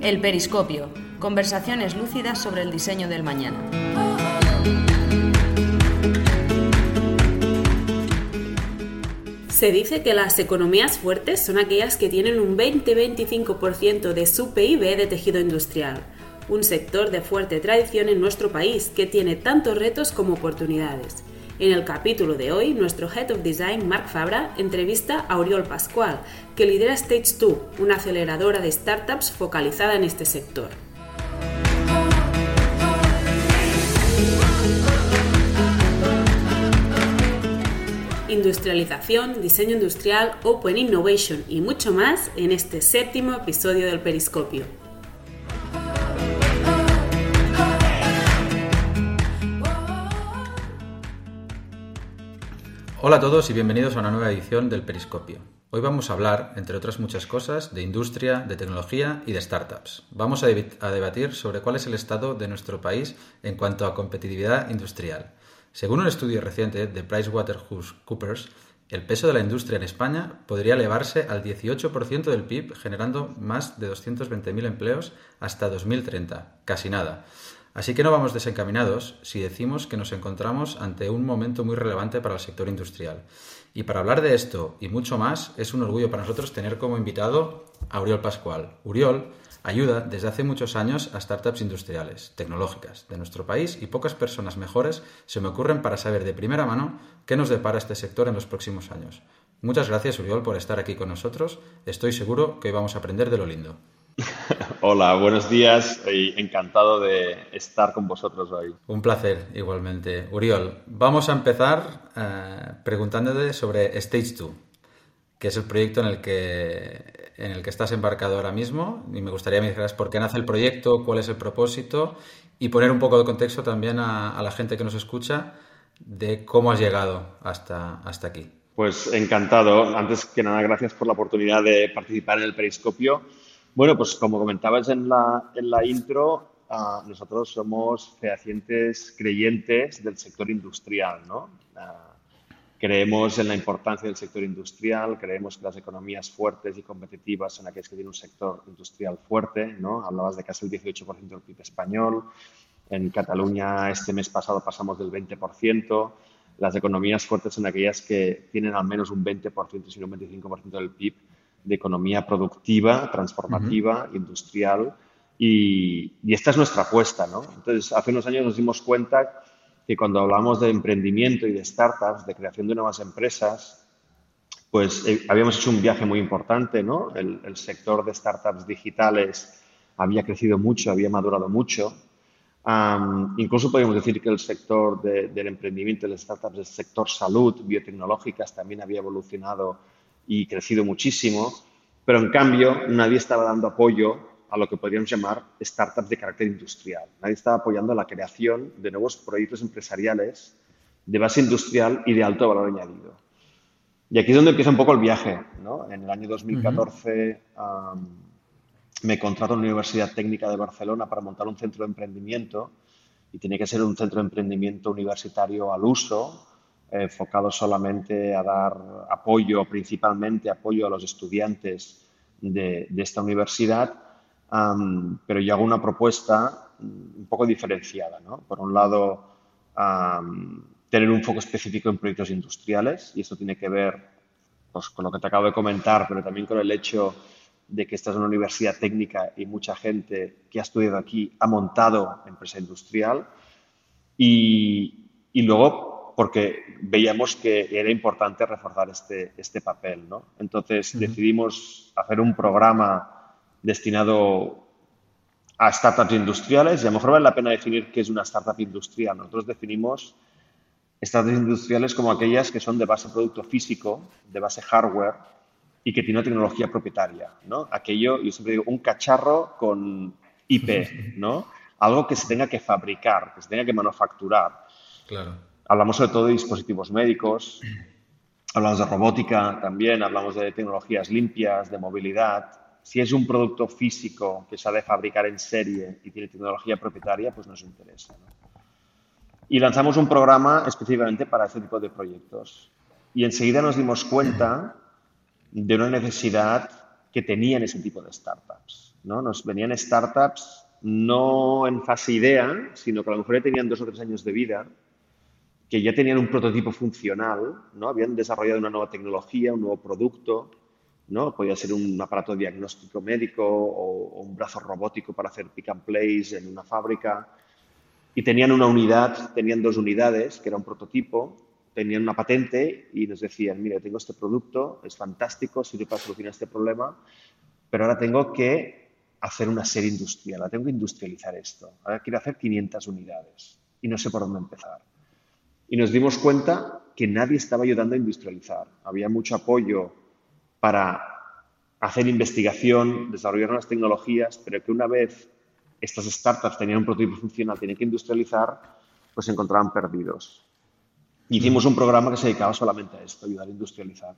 El periscopio. Conversaciones lúcidas sobre el diseño del mañana. Se dice que las economías fuertes son aquellas que tienen un 20-25% de su PIB de tejido industrial, un sector de fuerte tradición en nuestro país que tiene tantos retos como oportunidades. En el capítulo de hoy, nuestro Head of Design, Marc Fabra, entrevista a Oriol Pascual, que lidera Stage 2, una aceleradora de startups focalizada en este sector. Industrialización, diseño industrial, Open Innovation y mucho más en este séptimo episodio del Periscopio. Hola a todos y bienvenidos a una nueva edición del Periscopio. Hoy vamos a hablar, entre otras muchas cosas, de industria, de tecnología y de startups. Vamos a, debatir sobre cuál es el estado de nuestro país en cuanto a competitividad industrial. Según un estudio reciente de PricewaterhouseCoopers, el peso de la industria en España podría elevarse al 18% del PIB, generando más de 220.000 empleos hasta 2030. Casi nada. Así que no vamos desencaminados si decimos que nos encontramos ante un momento muy relevante para el sector industrial. Y para hablar de esto y mucho más, es un orgullo para nosotros tener como invitado a Uriol Pascual. Uriol ayuda desde hace muchos años a startups industriales, tecnológicas, de nuestro país y pocas personas mejores se me ocurren para saber de primera mano qué nos depara este sector en los próximos años. Muchas gracias, Uriol, por estar aquí con nosotros. Estoy seguro que hoy vamos a aprender de lo lindo. Hola, buenos días y encantado de estar con vosotros hoy. Un placer, igualmente. Uriol, vamos a empezar eh, preguntándote sobre Stage 2, que es el proyecto en el que, en el que estás embarcado ahora mismo. Y me gustaría que me dijeras por qué nace el proyecto, cuál es el propósito y poner un poco de contexto también a, la gente que nos escucha de cómo has llegado hasta, hasta aquí. Pues encantado. Antes que nada, gracias por la oportunidad de participar en el periscopio. Bueno, pues como comentabas en la, en la intro, ah, nosotros somos fehacientes creyentes del sector industrial, ¿no? Ah, creemos en la importancia del sector industrial, creemos que las economías fuertes y competitivas son aquellas que tienen un sector industrial fuerte, ¿no? Hablabas de casi el 18% del PIB español, en Cataluña este mes pasado pasamos del 20%, las economías fuertes son aquellas que tienen al menos un 20%, si no un 25% del PIB de economía productiva, transformativa, industrial. Y, esta es nuestra apuesta, ¿no? Entonces, hace unos años nos dimos cuenta que cuando hablamos de emprendimiento y de startups, de creación de nuevas empresas, pues eh, habíamos hecho un viaje muy importante, ¿no? El, sector de startups digitales había crecido mucho, había madurado mucho. incluso podríamos decir que el sector del emprendimiento de startups, el sector salud, biotecnológicas, también había evolucionado y crecido muchísimo, pero en cambio nadie estaba dando apoyo a lo que podríamos llamar startups de carácter industrial. Nadie estaba apoyando la creación de nuevos proyectos empresariales de base industrial y de alto valor añadido. Y aquí es donde empieza un poco el viaje. ¿no? En el año 2014 me contrato en la Universidad Técnica de Barcelona para montar un centro de emprendimiento y tiene que ser un centro de emprendimiento universitario al uso, enfocado solamente a dar apoyo, principalmente apoyo a los estudiantes de, esta universidad, pero yo hago una propuesta un poco diferenciada. ¿no? Por un lado, tener un foco específico en proyectos industriales, y esto tiene que ver pues, con lo que te acabo de comentar, pero también con el hecho de que esta es una universidad técnica y mucha gente que ha estudiado aquí ha montado empresa industrial. Y, y luego porque veíamos que era importante reforzar este, este papel. ¿no? Entonces decidimos hacer un programa destinado a startups industriales y a lo mejor vale la pena definir qué es una startup industrial. Nosotros definimos startups industriales como aquellas que son de base producto físico, de base hardware y que tiene una tecnología propietaria. ¿no? Aquello, yo siempre digo, un cacharro con IP, ¿no? algo que se tenga que fabricar, que se tenga que manufacturar. Claro. Hablamos sobre todo de dispositivos médicos, hablamos de robótica también, hablamos de tecnologías limpias, de movilidad. Si es un producto físico que se ha de fabricar en serie y tiene tecnología propietaria, pues nos interesa. Y lanzamos un programa específicamente para este tipo de proyectos. Y enseguida nos dimos cuenta de una necesidad que tenían ese tipo de startups. ¿no? Nos venían startups no en fase idea, sino que a lo mejor ya tenían dos o tres años de vida, que ya tenían un prototipo funcional, ¿no? habían desarrollado una nueva tecnología, un nuevo producto, ¿no? podía ser un aparato diagnóstico médico o, un brazo robótico para hacer pick and place en una fábrica, y tenían una unidad, tenían dos unidades, que era un prototipo, tenían una patente y nos decían, mira, tengo este producto, es fantástico, sirve para solucionar este problema, pero ahora tengo que hacer una serie industrial, tengo que industrializar esto, ahora quiero hacer 500 unidades y no sé por dónde empezar. Y nos dimos cuenta que nadie estaba ayudando a industrializar. Había mucho apoyo para hacer investigación, desarrollar nuevas tecnologías, pero que una vez estas startups tenían un prototipo funcional, tenían que industrializar, pues se encontraban perdidos. Hicimos un programa que se dedicaba solamente a esto, ayudar a industrializar.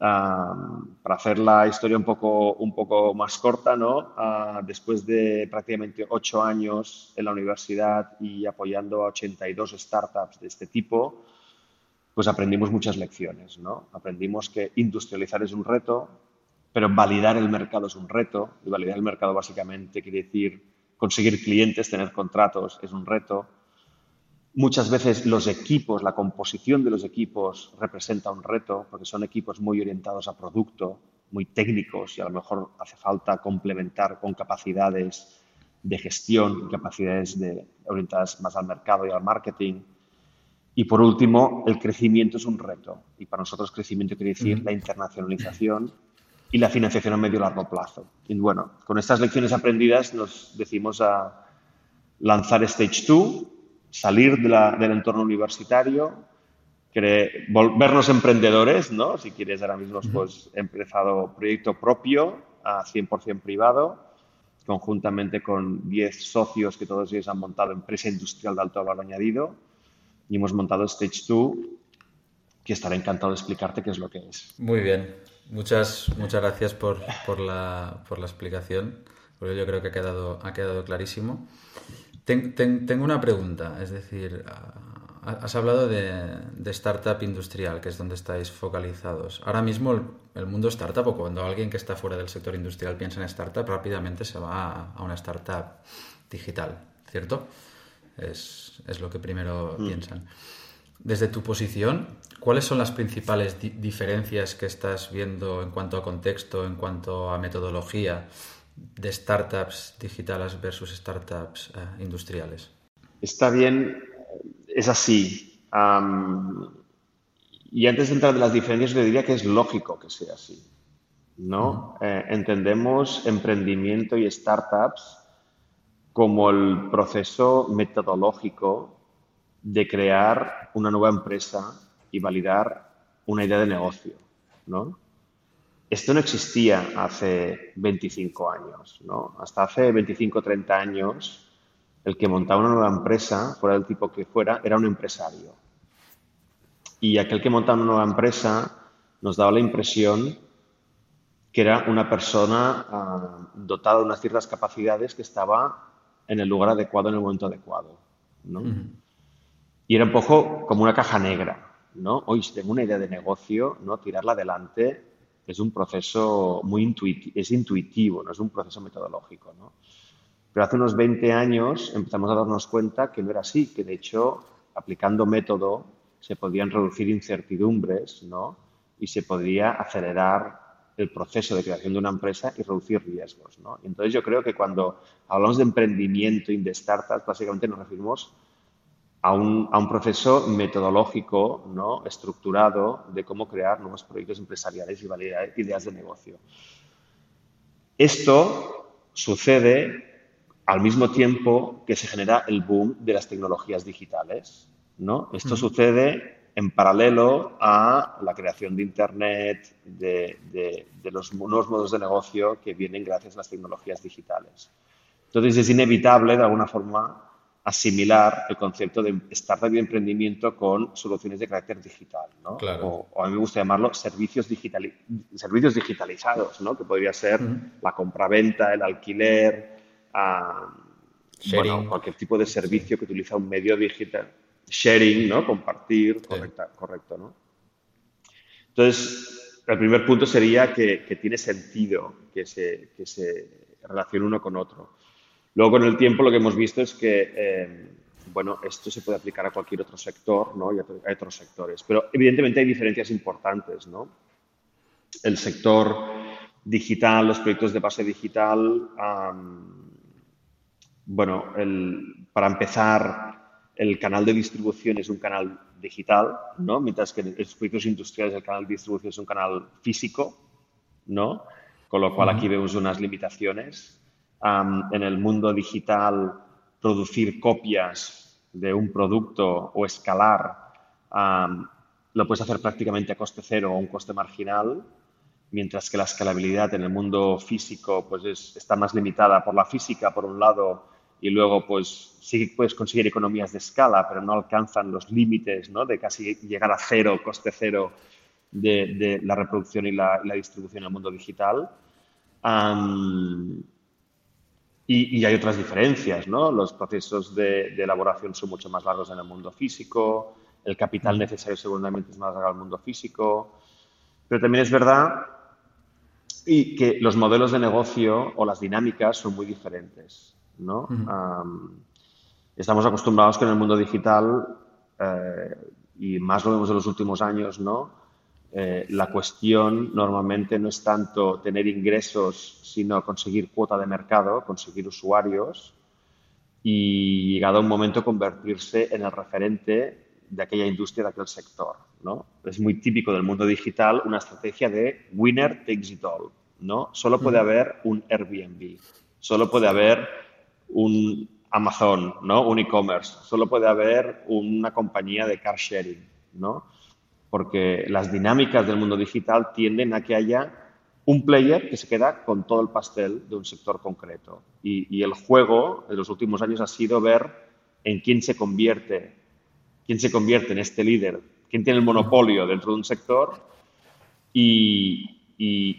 Para hacer la historia un poco, un poco más corta, ¿no? Ah, después de prácticamente ocho años en la universidad y apoyando a 82 startups de este tipo, pues aprendimos muchas lecciones. ¿no? Aprendimos que industrializar es un reto, pero validar el mercado es un reto. Y validar el mercado básicamente quiere decir conseguir clientes, tener contratos es un reto. Muchas veces los equipos, la composición de los equipos representa un reto porque son equipos muy orientados a producto, muy técnicos y a lo mejor hace falta complementar con capacidades de gestión, capacidades de, orientadas más al mercado y al marketing. Y por último, el crecimiento es un reto. Y para nosotros crecimiento quiere decir la internacionalización y la financiación a medio y largo plazo. Y bueno, con estas lecciones aprendidas nos decimos a lanzar Stage 2, salir del entorno universitario, volvernos emprendedores, ¿no? Si quieres, ahora mismo pues, he empezado proyecto propio a 100% privado, conjuntamente con 10 socios que todos ellos han montado empresa industrial de alto valor añadido y hemos montado Stage 2 que estaré encantado de explicarte qué es lo que es. Muy bien. Muchas, muchas gracias por, por, la, por la explicación, porque yo creo que ha quedado, ha quedado clarísimo. Tengo una pregunta, es decir, has hablado de, de, startup industrial, que es donde estáis focalizados. Ahora mismo el, mundo startup, o cuando alguien que está fuera del sector industrial piensa en startup, rápidamente se va a, una startup digital, ¿cierto? Es, es lo que primero mm. piensan. Desde tu posición, ¿cuáles son las principales diferencias que estás viendo en cuanto a contexto, en cuanto a metodología de startups digitales versus startups eh, industriales? Está bien, es así. y antes de entrar en las diferencias, le diría que es lógico que sea así. ¿no? Eh, entendemos emprendimiento y startups como el proceso metodológico de crear una nueva empresa y validar una idea de negocio, ¿no? Esto no existía hace 25 años, ¿no? Hasta hace 25 o 30 años, el que montaba una nueva empresa, fuera del tipo que fuera, era un empresario. Y aquel que montaba una nueva empresa nos daba la impresión que era una persona ah, dotada de unas ciertas capacidades que estaba en el lugar adecuado en el momento adecuado, ¿no? Y era un poco como una caja negra, ¿no? Hoy, tengo una idea de negocio, ¿no? Tirarla adelante es un proceso muy intuitivo, es intuitivo, no es un proceso metodológico, ¿no? Pero hace unos 20 años empezamos a darnos cuenta que no era así, que de hecho, aplicando método, se podían reducir incertidumbres, ¿no? Y se podría acelerar el proceso de creación de una empresa y reducir riesgos, ¿no? Entonces yo creo que cuando hablamos de emprendimiento y de startups, básicamente nos referimos a un, a un, proceso metodológico, ¿no? estructurado de cómo crear nuevos proyectos empresariales y validar ideas de negocio. Esto sucede al mismo tiempo que se genera el boom de las tecnologías digitales. ¿no? Esto sucede en paralelo a la creación de Internet, de, de, de los nuevos modos de negocio que vienen gracias a las tecnologías digitales. Entonces es inevitable, de alguna forma, asimilar el concepto de startup y emprendimiento con soluciones de carácter digital, ¿no? O, a mí me gusta llamarlo servicios, servicios digitalizados, ¿no? Que podría ser la compraventa, el alquiler, ah, cualquier tipo de servicio que utiliza un medio digital. Sharing, ¿no? Compartir, correcto, ¿no? Entonces, el primer punto sería que, tiene sentido que se, que se relacione uno con otro. Luego, con el tiempo, lo que hemos visto es que, eh, bueno, esto se puede aplicar a cualquier otro sector, ¿no? Y a, otros sectores. Pero, evidentemente, hay diferencias importantes, ¿no? El sector digital, los proyectos de base digital, bueno, para empezar, el canal de distribución es un canal digital, ¿no? Mientras que en los proyectos industriales el canal de distribución es un canal físico, ¿no? Con lo cual aquí vemos unas limitaciones en el mundo digital producir copias de un producto o escalar, lo puedes hacer prácticamente a coste cero o un coste marginal, mientras que la escalabilidad en el mundo físico pues está más limitada por la física, por un lado, y luego pues sí puedes conseguir economías de escala, pero no alcanzan los límites ¿no? de casi llegar a cero, coste cero de, la reproducción y la, distribución en el mundo digital. Y, hay otras diferencias, ¿no? Los procesos de, elaboración son mucho más largos en el mundo físico, el capital necesario seguramente es más largo en el mundo físico, pero también es verdad y que los modelos de negocio o las dinámicas son muy diferentes, ¿no? estamos acostumbrados que en el mundo digital, eh, y más lo vemos en los últimos años, ¿no? Eh, la cuestión normalmente no es tanto tener ingresos, sino conseguir cuota de mercado, conseguir usuarios y llegado un momento convertirse en el referente de aquella industria, de aquel sector. ¿no? Es muy típico del mundo digital una estrategia de winner takes it all. ¿no? Solo puede haber un Airbnb, solo puede haber un Amazon, ¿no? un e-commerce, solo puede haber una compañía de car sharing. ¿no? Porque las dinámicas del mundo digital tienden a que haya un player que se queda con todo el pastel de un sector concreto. Y, el juego en los últimos años ha sido ver en quién se convierte, quién se convierte en este líder, quién tiene el monopolio dentro de un sector y,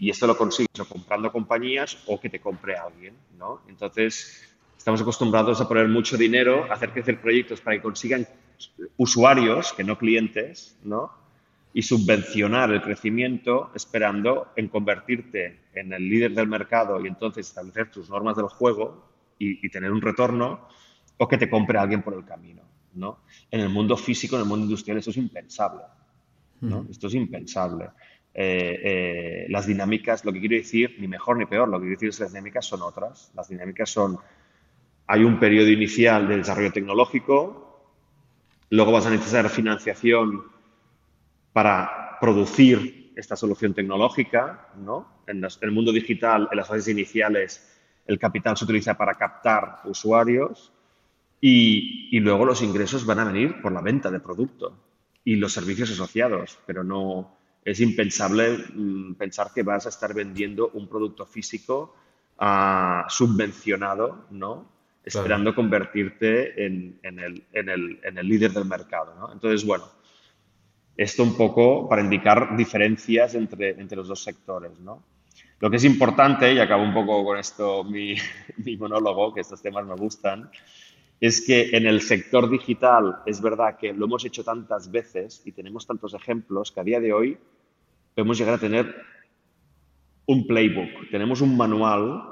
esto lo consigues o comprando compañías o que te compre alguien, ¿no? Entonces, estamos acostumbrados a poner mucho dinero, a hacer crecer proyectos para que consigan usuarios, que no clientes, ¿no? Y subvencionar el crecimiento esperando en convertirte en el líder del mercado y entonces establecer tus normas del juego y, tener un retorno o que te compre alguien por el camino. ¿no? En el mundo físico, en el mundo industrial, esto es impensable. ¿no? Esto es impensable. Eh, eh, las dinámicas, lo que quiero decir, ni mejor ni peor, lo que quiero decir es que las dinámicas son otras. Las dinámicas son, hay un periodo inicial de desarrollo tecnológico, luego vas a necesitar financiación para producir esta solución tecnológica. ¿no? En, el mundo digital, en las fases iniciales, el capital se utiliza para captar usuarios y, luego los ingresos van a venir por la venta de producto y los servicios asociados, pero no es impensable mm, pensar que vas a estar vendiendo un producto físico ah, subvencionado, ¿no? Esperando convertirte en, el, en, el, en, el, líder del mercado, ¿no? Entonces, bueno, esto un poco para indicar diferencias entre, entre los dos sectores, ¿no? Lo que es importante, y acabo un poco con esto mi, mi monólogo, que estos temas me gustan, es que en el sector digital es verdad que lo hemos hecho tantas veces y tenemos tantos ejemplos que a día de hoy podemos llegar a tener un playbook, tenemos un manual,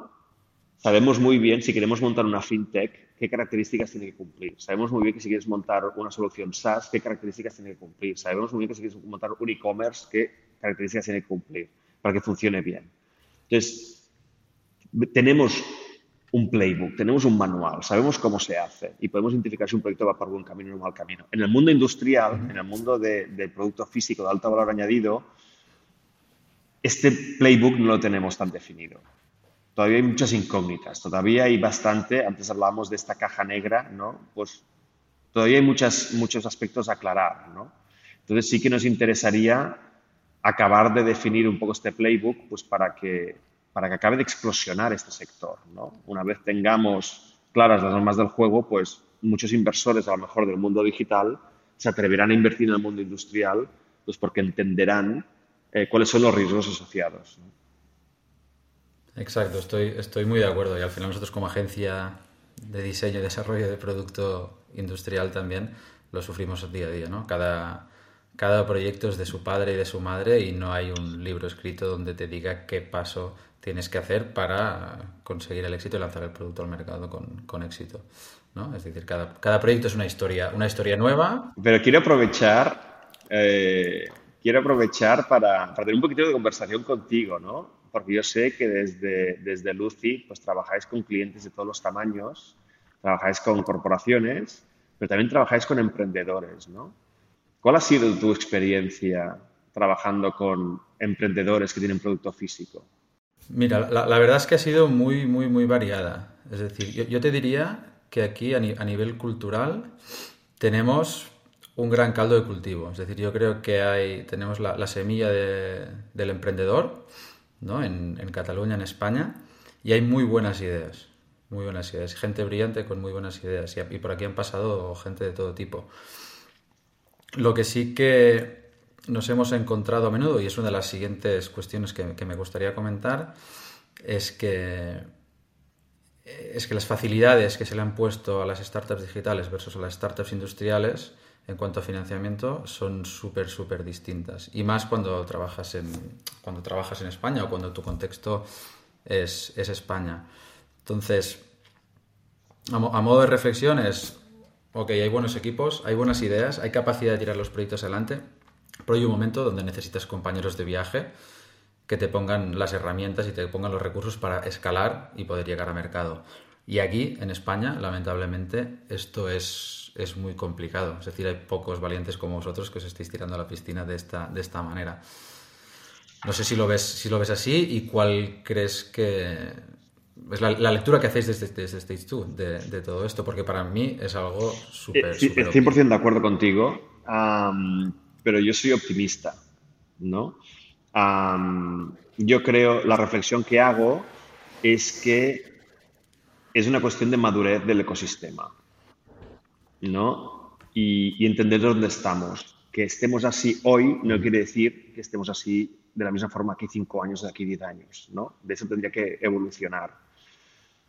sabemos muy bien si queremos montar una fintech, qué características tiene que cumplir. Sabemos muy bien que si quieres montar una solución SaaS, qué características tiene que cumplir. Sabemos muy bien que si quieres montar un e-commerce, qué características tiene que cumplir para que funcione bien. Entonces, tenemos un playbook, tenemos un manual, sabemos cómo se hace y podemos identificar si un proyecto va por buen camino o mal camino. En el mundo industrial, en el mundo del producto físico de alto valor añadido, este playbook no lo tenemos tan definido todavía hay muchas incógnitas, todavía hay bastante, antes hablábamos de esta caja negra, ¿no? Pues todavía hay muchas, muchos aspectos a aclarar, ¿no? Entonces sí que nos interesaría acabar de definir un poco este playbook, pues para que, para que acabe de explosionar este sector, ¿no? Una vez tengamos claras las normas del juego, pues muchos inversores, a lo mejor del mundo digital, se atreverán a invertir en el mundo industrial, pues porque entenderán eh, cuáles son los riesgos asociados. ¿no? Exacto, estoy, estoy muy de acuerdo. Y al final nosotros como agencia de diseño y desarrollo de producto industrial también lo sufrimos día a día, ¿no? Cada, cada proyecto es de su padre y de su madre y no hay un libro escrito donde te diga qué paso tienes que hacer para conseguir el éxito y lanzar el producto al mercado con, éxito. ¿no? Es decir, cada, cada, proyecto es una historia, una historia nueva. Pero quiero aprovechar, eh, quiero aprovechar para, para, tener un poquito de conversación contigo, ¿no? Porque yo sé que desde, desde Lucy pues, trabajáis con clientes de todos los tamaños, trabajáis con corporaciones, pero también trabajáis con emprendedores, ¿no? ¿Cuál ha sido tu experiencia trabajando con emprendedores que tienen producto físico? Mira, la, verdad es que ha sido muy, muy, muy variada. Es decir, yo, te diría que aquí a, nivel cultural tenemos un gran caldo de cultivo. Es decir, yo creo que hay, tenemos la, semilla del emprendedor ¿no? en, Cataluña, en España, y hay muy buenas ideas. Muy buenas ideas. Gente brillante con muy buenas ideas. Y, por aquí han pasado gente de todo tipo. Lo que sí que nos hemos encontrado a menudo, y es una de las siguientes cuestiones que, me gustaría comentar, es que, es que las facilidades que se le han puesto a las startups digitales versus a las startups industriales en cuanto a financiamiento son súper, súper distintas. Y más cuando trabajas en, cuando trabajas en España o cuando tu contexto es, España. Entonces, a, a modo de reflexión es, ok, hay buenos equipos, hay buenas ideas, hay capacidad de tirar los proyectos adelante, pero hay un momento donde necesitas compañeros de viaje que te pongan las herramientas y te pongan los recursos para escalar y poder llegar a mercado. Y aquí, en España, lamentablemente, esto es, es muy complicado. Es decir, hay pocos valientes como vosotros que os estáis tirando a la piscina de esta, de esta manera. No sé si lo ves, si lo ves así y cuál crees que es la, lectura que hacéis desde, desde Stage 2 de, todo esto, porque para mí es algo súper... Sí, 100% de acuerdo contigo, pero yo soy optimista, ¿no? yo creo, la reflexión que hago es que es una cuestión de madurez del ecosistema, ¿no? Y, y entender dónde estamos. Que estemos así hoy no quiere decir que estemos así de la misma forma que cinco años, de aquí diez años, ¿no? De eso tendría que evolucionar.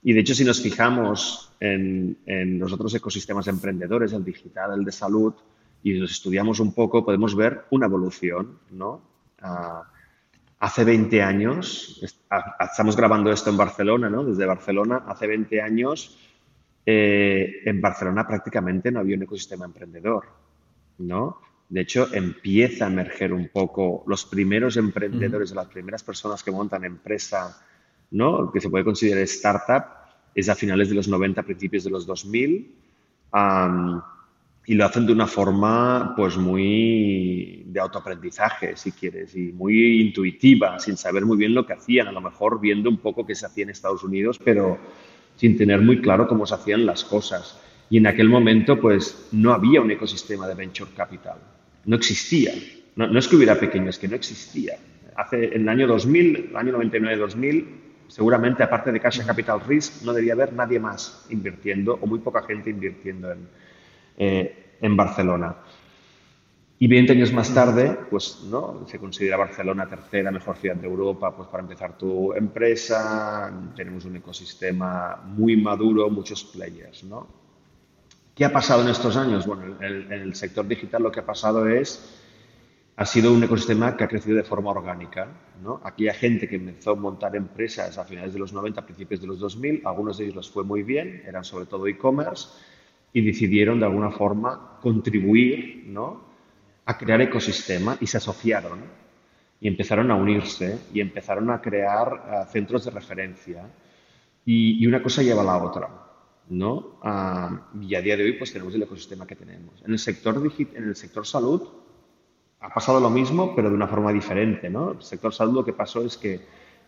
Y de hecho, si nos fijamos en, los otros ecosistemas emprendedores, el digital, el de salud, y los estudiamos un poco, podemos ver una evolución, ¿no? Ah, hace 20 años, estamos grabando esto en Barcelona, ¿no? Desde Barcelona, hace 20 años, eh, en Barcelona prácticamente no había un ecosistema emprendedor, ¿no? De hecho, empieza a emerger un poco los primeros emprendedores, las primeras personas que montan empresa ¿no? que se puede considerar startup, es a finales de los 90, principios de los 2000, y lo hacen de una forma pues muy de autoaprendizaje, si quieres, y muy intuitiva, sin saber muy bien lo que hacían, a lo mejor viendo un poco qué se hacía en Estados Unidos, pero sin tener muy claro cómo se hacían las cosas. Y en aquel momento, pues, no había un ecosistema de venture capital. No existía. No, no es que hubiera pequeño, es que no existía. Hace, en el año 2000, el año 99-2000, seguramente aparte de Cash Capital Risk no debía haber nadie más invirtiendo o muy poca gente invirtiendo en, eh, en Barcelona. Y 20 años más tarde, pues no, se considera Barcelona tercera mejor ciudad de Europa, pues para empezar tu empresa, tenemos un ecosistema muy maduro, muchos players, ¿no? ¿Qué ha pasado en estos años? Bueno, en el sector digital lo que ha pasado es ha sido un ecosistema que ha crecido de forma orgánica. ¿no? Aquella gente que empezó a montar empresas a finales de los 90, principios de los 2000, algunos de ellos les fue muy bien, eran sobre todo e-commerce, y decidieron de alguna forma contribuir ¿no? a crear ecosistema y se asociaron y empezaron a unirse y empezaron a crear uh, centros de referencia y, y, una cosa lleva a la otra. ¿no? Uh, y a día de hoy pues tenemos el ecosistema que tenemos. En el sector, en el sector salud ha pasado lo mismo, pero de una forma diferente. ¿no? El sector salud lo que pasó es que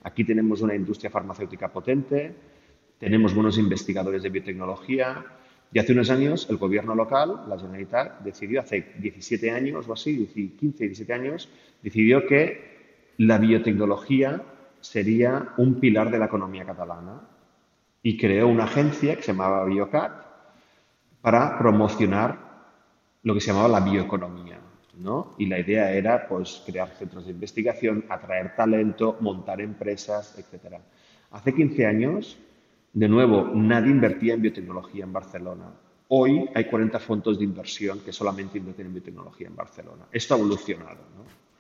aquí tenemos una industria farmacéutica potente, tenemos buenos investigadores de biotecnología y hace unos años el gobierno local, la Generalitat, decidió, hace 17 años o así, 15, 17 años, decidió que la biotecnología sería un pilar de la economía catalana y creó una agencia que se llamaba Biocat para promocionar lo que se llamaba la bioeconomía. Y la idea era pues, crear centros de investigación, atraer talento, montar empresas, etc. Hace 15 años, de nuevo, nadie invertía en biotecnología en Barcelona. Hoy hay 40 fondos de inversión que solamente invierten en biotecnología en Barcelona. Esto ha evolucionado.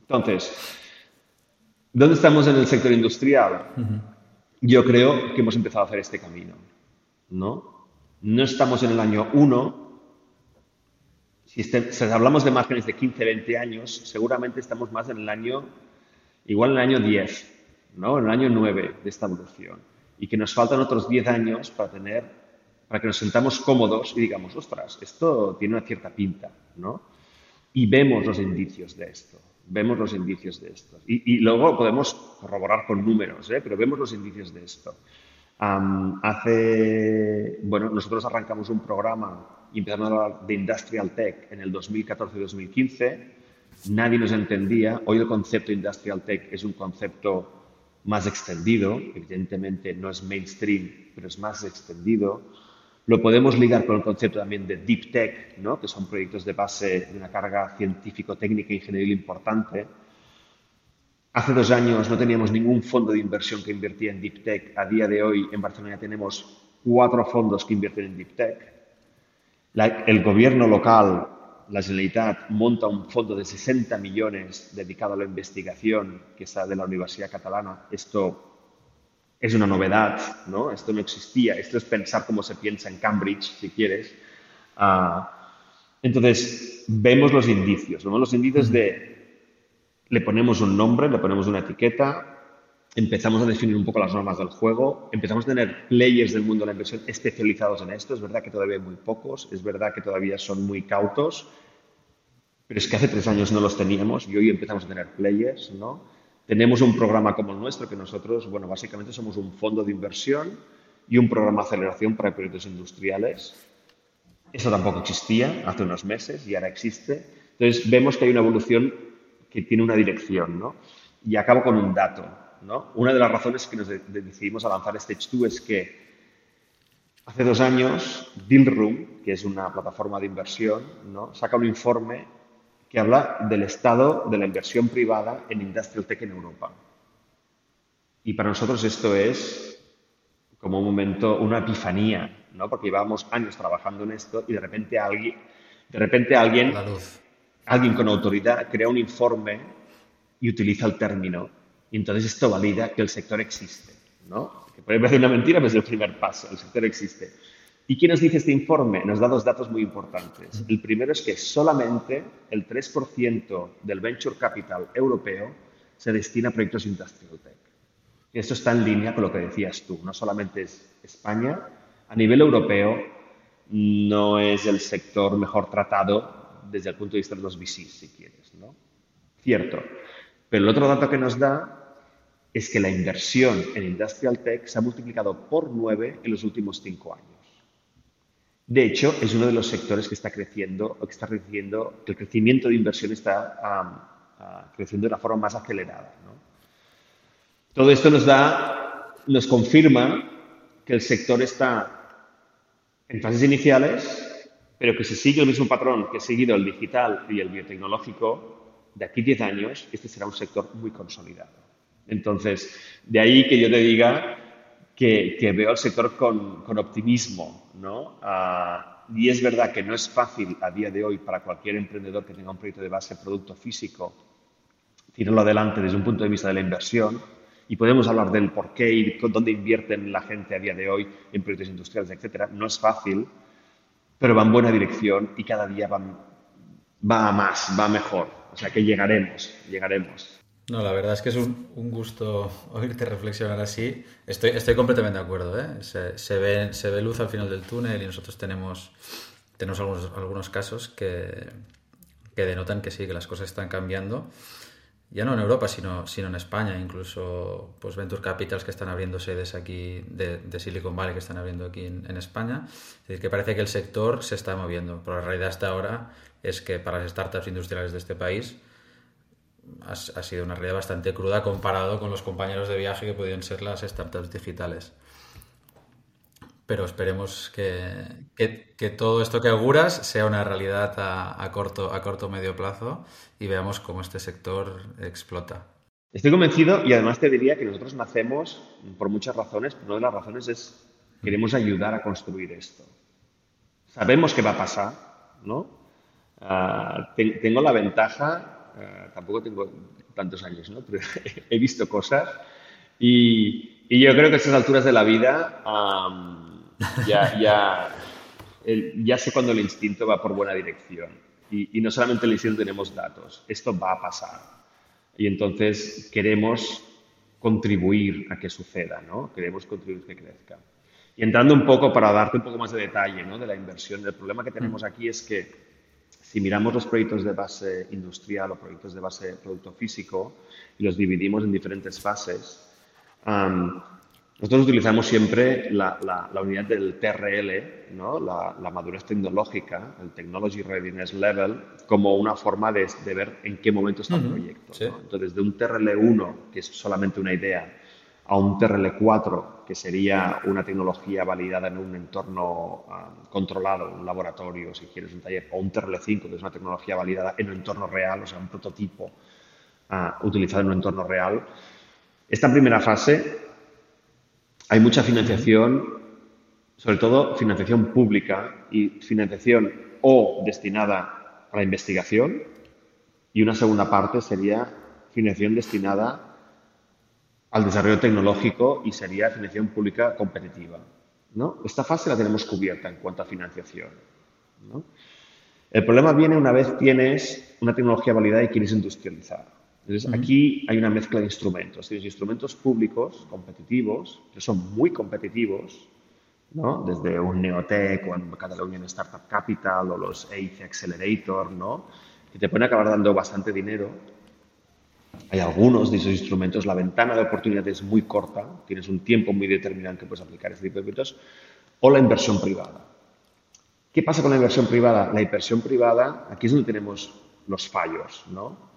Entonces, ¿dónde estamos en el sector industrial? Yo creo que hemos empezado a hacer este camino. ¿no? no estamos en el año 1. Si, este, si, hablamos de márgenes de 15, 20 años, seguramente estamos más en el año, igual en el año 10, ¿no? en el año 9 de esta evolución. Y que nos faltan otros 10 años para tener para que nos sentamos cómodos y digamos, ostras, esto tiene una cierta pinta, ¿no? Y vemos los indicios de esto, vemos los indicios de esto. Y, luego podemos corroborar con números, ¿eh? pero vemos los indicios de esto. hace, bueno, nosotros arrancamos un programa y empezamos a hablar de Industrial Tech en el 2014-2015. Nadie nos entendía. Hoy el concepto Industrial Tech es un concepto más extendido, evidentemente no es mainstream, pero es más extendido. Lo podemos ligar con el concepto también de Deep Tech, ¿no? que son proyectos de base de una carga científico-técnica e ingeniería importante. Hace dos años no teníamos ningún fondo de inversión que invertía en Deep Tech. A día de hoy en Barcelona tenemos cuatro fondos que invierten en Deep Tech. el gobierno local, la Generalitat, monta un fondo de 60 millones dedicado a la investigación que está de la Universidad Catalana. Esto es una novedad, ¿no? Esto no existía, esto es pensar como se piensa en Cambridge, si quieres. Ah, entonces, vemos los indicios, vemos los indicios de, le ponemos un nombre, le ponemos una etiqueta, empezamos a definir un poco las normas del juego, empezamos a tener players del mundo de la inversión especializados en esto, es verdad que todavía hay muy pocos, es verdad que todavía son muy cautos, pero es que hace tres años no los teníamos y hoy empezamos a tener players, ¿no? Tenemos un programa como el nuestro que nosotros, bueno, básicamente somos un fondo de inversión y un programa de aceleración para proyectos industriales. Eso tampoco existía hace unos meses y ahora existe. Entonces vemos que hay una evolución que tiene una dirección, ¿no? Y acabo con un dato, ¿no? Una de las razones que nos decidimos a lanzar Stage 2 es que hace dos años Dealroom, que es una plataforma de inversión, ¿no? saca un informe que habla del estado de la inversión privada en Industrial Tech en Europa. Y para nosotros esto es como un momento, una epifanía, ¿no? Porque llevamos años trabajando en esto y de repente alguien, de repente alguien, alguien con autoridad crea un informe y utiliza el término. Y entonces esto valida que el sector existe, ¿no? Que puede parecer una mentira, pero es el primer paso, el sector existe. ¿Y quién nos dice este informe? Nos da dos datos muy importantes. El primero es que solamente el 3% del venture capital europeo se destina a proyectos industrial tech. Y esto está en línea con lo que decías tú. No solamente es España, a nivel europeo no es el sector mejor tratado desde el punto de vista de los VCs, si quieres. ¿no? Cierto. Pero el otro dato que nos da es que la inversión en industrial tech se ha multiplicado por nueve en los últimos cinco años. De hecho, es uno de los sectores que está creciendo, que está creciendo, que el crecimiento de inversión está creciendo de una forma más acelerada. Todo esto nos da, nos confirma que el sector está en fases iniciales, pero que si sigue el mismo patrón que ha seguido el digital y el biotecnológico, de aquí a 10 años, este será un sector muy consolidado. Entonces, de ahí que yo te diga que, veo al sector con, optimismo, ¿no? Ah, y es verdad que no es fácil a día de hoy para cualquier emprendedor que tenga un proyecto de base producto físico tirarlo adelante desde un punto de vista de la inversión y podemos hablar del por qué y dónde invierten la gente a día de hoy en proyectos industriales, etcétera. No es fácil, pero va en buena dirección y cada día va, va a más, va mejor. O sea que llegaremos, llegaremos. No, la verdad es que es un, gusto oírte reflexionar así. Estoy, estoy completamente de acuerdo. ¿eh? Se, ve, se ve luz al final del túnel y nosotros tenemos, tenemos algunos, algunos casos que, que denotan que sí, que las cosas están cambiando. Ya no en Europa, sino, sino en España. Incluso pues Venture Capitals que están abriendo sedes aquí de, de Silicon Valley que están abriendo aquí en, en España. Es decir, que parece que el sector se está moviendo. Pero la realidad hasta ahora es que para las startups industriales de este país ha, sido una realidad bastante cruda comparado con los compañeros de viaje que podían ser las startups digitales. Pero esperemos que, que, todo esto que auguras sea una realidad a, a corto a corto medio plazo y veamos cómo este sector explota. Estoy convencido y además te diría que nosotros nacemos por muchas razones. Una de las razones es queremos ayudar a construir esto. sabemos que va a pasar, ¿no? Ah, tengo la ventaja, ah, tampoco tengo tantos años, ¿no? Pero he visto cosas y, yo creo que a estas alturas de la vida ya, ya, ya sé cuando el instinto va por buena dirección. Y, y no solamente el instinto tenemos datos, esto va a pasar. Y entonces queremos contribuir a que suceda, ¿no? Queremos contribuir a que crezca. Y entrando un poco para darte un poco más de detalle ¿no? de la inversión, el problema que tenemos aquí es que si miramos los proyectos de base industrial o proyectos de base producto físico y los dividimos en diferentes fases, nosotros utilizamos siempre la, unidad del TRL, ¿no? la, madurez tecnológica, el Technology Readiness Level, como una forma de, ver en qué momento está el proyecto. Entonces, de un TRL1, que es solamente una idea, a un TRL4, que sería una tecnología validada en un entorno controlado, un laboratorio, si quieres, un taller, o un TRL5, que es una tecnología validada en un entorno real, o sea, un prototipo ah, utilizado en un entorno real. Esta primera fase hay mucha financiación, sobre todo financiación pública y financiación o destinada a la investigación y una segunda parte sería financiación destinada al desarrollo tecnológico y sería financiación pública competitiva. ¿no? Esta fase la tenemos cubierta en cuanto a financiación. El problema viene una vez tienes una tecnología validada y quieres industrializar. Entonces, aquí hay una mezcla de instrumentos. Tienes instrumentos públicos competitivos, que son muy competitivos, ¿no? desde un Neotech o en Cataluña Startup Capital o los EIC Accelerator, ¿no? que te pueden acabar dando bastante dinero. Hay algunos de esos instrumentos, la ventana de oportunidad es muy corta, tienes un tiempo muy determinado que puedes aplicar este tipo de proyectos, o la inversión privada. ¿Qué pasa con la inversión privada? La inversión privada, aquí es donde tenemos los fallos, ¿no?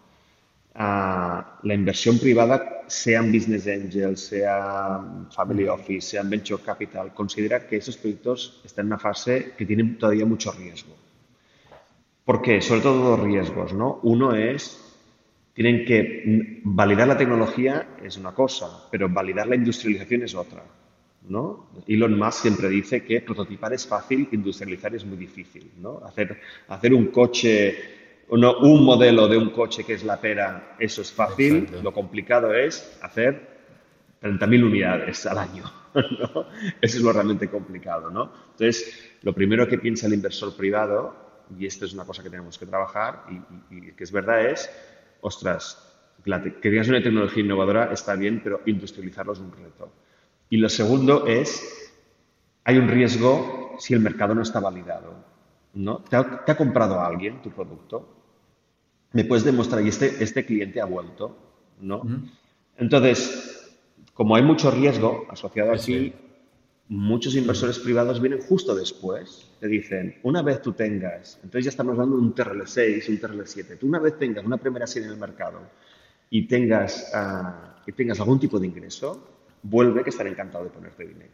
la inversión privada, sean business angels, sea family office, sean venture capital, considera que esos proyectos están en una fase que tienen todavía mucho riesgo. ¿Por qué? Sobre todo dos riesgos, ¿no? Uno es, tienen que validar la tecnología es una cosa, pero validar la industrialización es otra, ¿no? Elon Musk siempre dice que prototipar es fácil, industrializar es muy difícil, ¿no? Hacer, hacer un coche un modelo de un coche que es la pera, eso es fácil. Lo complicado es hacer 30.000 unidades al año. ¿no? Eso es lo realmente complicado. ¿no? Entonces, lo primero que piensa el inversor privado, y esto es una cosa que tenemos que trabajar y, que es verdad, es, ostras, que tengas una tecnología innovadora está bien, pero industrializarlo es un reto. Y lo segundo es, hay un riesgo si el mercado no está validado. ¿no? ¿Te ha, ¿Te ha, comprado alguien tu producto? me puedes demostrar, y este, este cliente ha vuelto, ¿no? Entonces, como hay mucho riesgo asociado aquí, muchos inversores privados vienen justo después. Te dicen, una vez tú tengas, entonces ya estamos hablando de un TRL6, un TRL7, tú una vez tengas una primera serie en el mercado y tengas, uh, y tengas algún tipo de ingreso, vuelve que estaré encantado de ponerte dinero.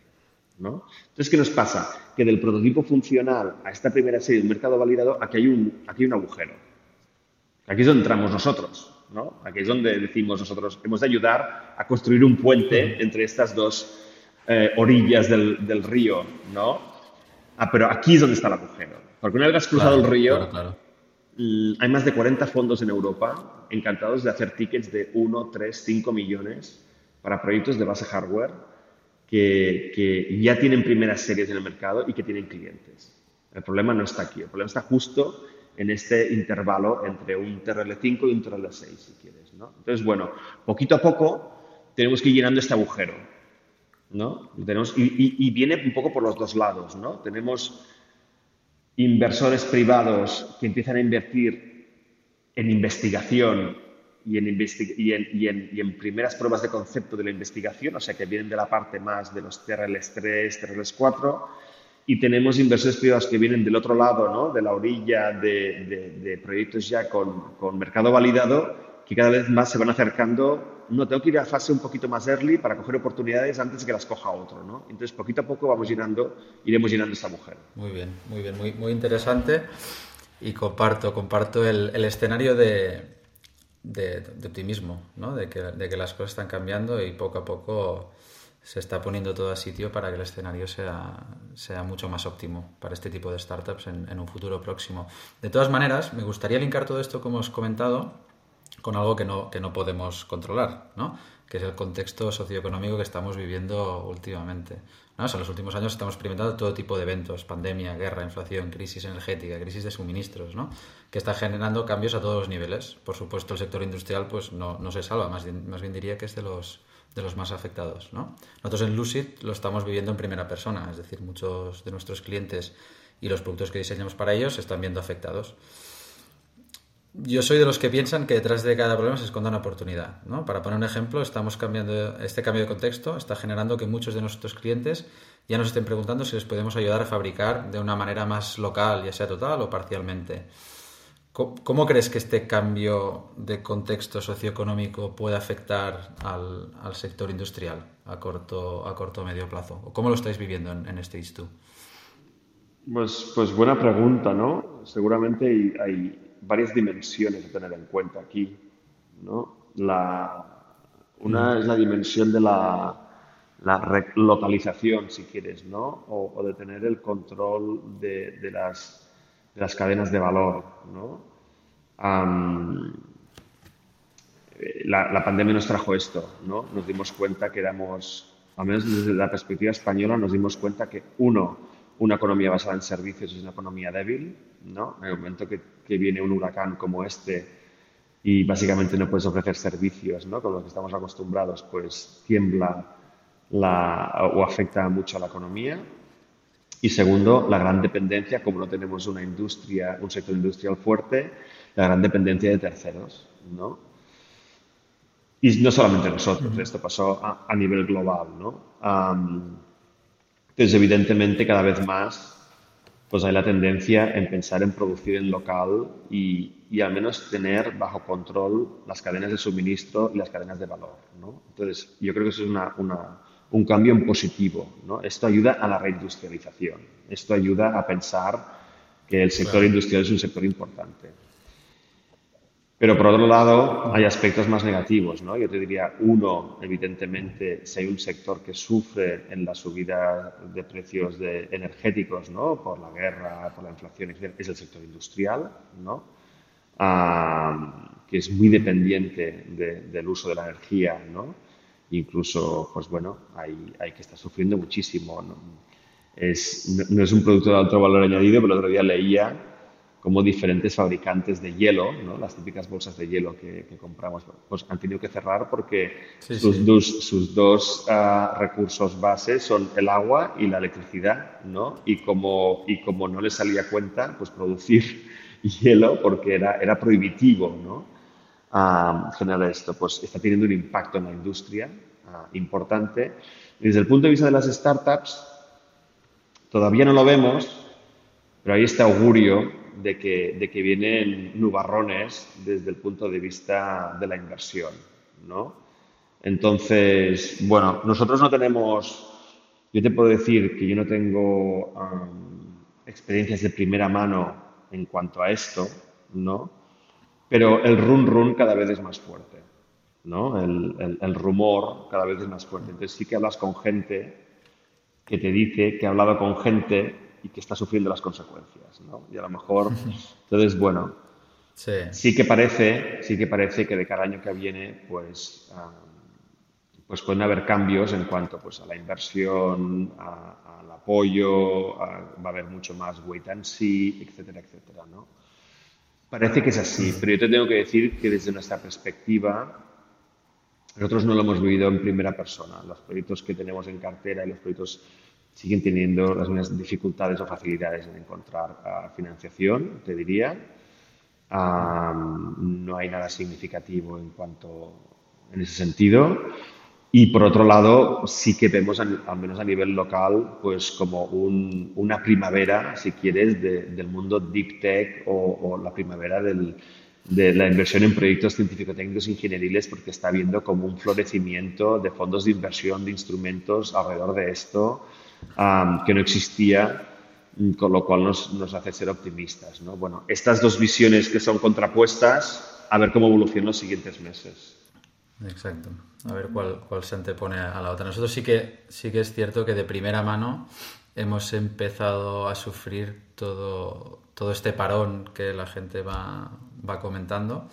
¿no? Entonces, ¿qué nos pasa? Que del prototipo funcional a esta primera serie, un mercado validado, aquí hay un, aquí hay un agujero. Aquí es donde entramos nosotros, ¿no? Aquí es donde decimos nosotros, hemos de ayudar a construir un puente entre estas dos eh, orillas del, río, ¿no? Ah, pero aquí es donde está el agujero. Porque una vez has cruzado el río, hay más de 40 fondos en Europa encantados de hacer tickets de 1, 3, 5 millones para proyectos de base hardware que, que ya tienen primeras series en el mercado y que tienen clientes. El problema no está aquí, el problema está justo en este intervalo entre un TRL5 y un TRL6, si quieres. ¿no? Entonces, bueno, poquito a poco tenemos que ir llenando este agujero. ¿No? tenemos, y, viene un poco por los dos lados. ¿no? Tenemos inversores privados que empiezan a invertir en investigación y en, y, en, y, en, y en, primeras pruebas de concepto de la investigación, o sea, que vienen de la parte más de los TRLs 3, TRLs 4, y tenemos inversores privados que vienen del otro lado, ¿no? de la orilla de, proyectos ya con, con, mercado validado, que cada vez más se van acercando. No, tengo que ir a fase un poquito más early para coger oportunidades antes de que las coja otro. ¿no? Entonces, poquito a poco vamos llenando, iremos llenando esta mujer. Muy bien, muy bien, muy, muy interesante. Y comparto, comparto el, el escenario de, de, optimismo, ¿no? de, que, de que las cosas están cambiando y poco a poco se está poniendo todo a sitio para que el escenario sea, sea mucho más óptimo para este tipo de startups en, en un futuro próximo. De todas maneras, me gustaría linkar todo esto, como os he comentado, con algo que no, que no podemos controlar, ¿no? que es el contexto socioeconómico que estamos viviendo últimamente. en los últimos años estamos experimentando todo tipo de eventos, pandemia, guerra, inflación, crisis energética, crisis de suministros, ¿no? que está generando cambios a todos los niveles. Por supuesto, el sector industrial pues, no, no se salva, más bien, más bien diría que es de los, de los más afectados. ¿no? Nosotros en Lucid lo estamos viviendo en primera persona, es decir, muchos de nuestros clientes y los productos que diseñamos para ellos se están viendo afectados. Yo soy de los que piensan que detrás de cada problema se esconde una oportunidad. ¿no? Para poner un ejemplo, estamos cambiando este cambio de contexto, está generando que muchos de nuestros clientes ya nos estén preguntando si les podemos ayudar a fabricar de una manera más local, ya sea total o parcialmente. ¿Cómo, crees que este cambio de contexto socioeconómico puede afectar al, sector industrial a corto a corto o medio plazo? ¿O ¿Cómo lo estáis viviendo en, en este ISTU? Pues, pues buena pregunta, ¿no? Seguramente hay varias dimensiones a tener en cuenta aquí. ¿no? La, una es la dimensión de la, la localización, si quieres, ¿no? o, de tener el control de, de, las, de, las, cadenas de valor. ¿no? la, la, pandemia nos trajo esto, ¿no? nos dimos cuenta que éramos, al menos desde la perspectiva española, nos dimos cuenta que uno, una economía basada en servicios es una economía débil, ¿no? En el momento que, que, viene un huracán como este y básicamente no puedes ofrecer servicios, ¿no? Con los que estamos acostumbrados, pues tiembla la, o afecta mucho a la economía. Y segundo, la gran dependencia, como no tenemos una industria, un sector industrial fuerte, la gran dependencia de terceros, ¿no? Y no solamente nosotros, esto pasó a, a nivel global, ¿no? Um, entonces, evidentemente, cada vez más pues hay la tendencia en pensar en producir en local y, y, al menos tener bajo control las cadenas de suministro y las cadenas de valor. ¿no? Entonces, yo creo que eso es una, una, un cambio en positivo. ¿no? Esto ayuda a la reindustrialización. Esto ayuda a pensar que el sector industrial es un sector importante. Pero por otro lado, hay aspectos más negativos, ¿no? Yo te diría, uno, evidentemente, si hay un sector que sufre en la subida de precios de energéticos, ¿no? Por la guerra, por la inflación, es el sector industrial, ¿no? Ah, que es muy dependiente del uso de la energía, ¿no? Incluso, pues bueno, hay, hay que estar sufriendo muchísimo, ¿no? Es, no es un producto de alto valor añadido, pero el otro día leía como diferentes fabricantes de hielo, ¿no? las típicas bolsas de hielo que, compramos, pues han tenido que cerrar porque sus, Dos, sus dos uh, recursos base son el agua y la electricidad, ¿no? Y como, y como no les salía cuenta, pues producir hielo porque era, era prohibitivo, ¿no? Uh, generar esto, pues está teniendo un impacto en la industria uh, importante. Desde el punto de vista de las startups, todavía no lo vemos, pero hay este augurio de que, de que vienen nubarrones desde el punto de vista de la inversión, ¿no? Entonces, bueno, nosotros no tenemos, yo te puedo decir que yo no tengo experiencias de primera mano en cuanto a esto, ¿no? Pero el run run cada vez es más fuerte, ¿no? El, el, el rumor cada vez es más fuerte. Entonces sí que hablas con gente que te dice que ha hablado con gente y que está sufriendo las consecuencias. ¿no? Y a lo mejor, entonces, bueno, sí. que parece, sí que parece que de cada año que viene, pues, pues pueden haber cambios en cuanto pues, a la inversión, al apoyo, va a haber mucho más wait and see, etcétera, etcétera. ¿no? Parece que es así, pero yo te tengo que decir que desde nuestra perspectiva, nosotros no lo hemos vivido en primera persona. Los proyectos que tenemos en cartera y los proyectos siguen teniendo las mismas dificultades o facilidades en encontrar uh, financiación, te diría. Um, no hay nada significativo en cuanto en ese sentido. Y por otro lado, sí que vemos, al menos a nivel local, pues como un, una primavera, si quieres, de, del mundo deep tech o, la primavera de la inversión en proyectos científico-técnicos ingenieriles porque está habiendo como un florecimiento de fondos de inversión, de instrumentos alrededor de esto que no existía, mm, con lo cual nos, nos, hace ser optimistas. ¿no? Bueno, estas dos visiones que son contrapuestas, a ver cómo evolucionan los siguientes meses. Exacto. A ver cuál, cuál se antepone a la otra. Nosotros sí que, sí que es cierto que de primera mano hemos empezado a sufrir todo, todo este parón que la gente va, va comentando.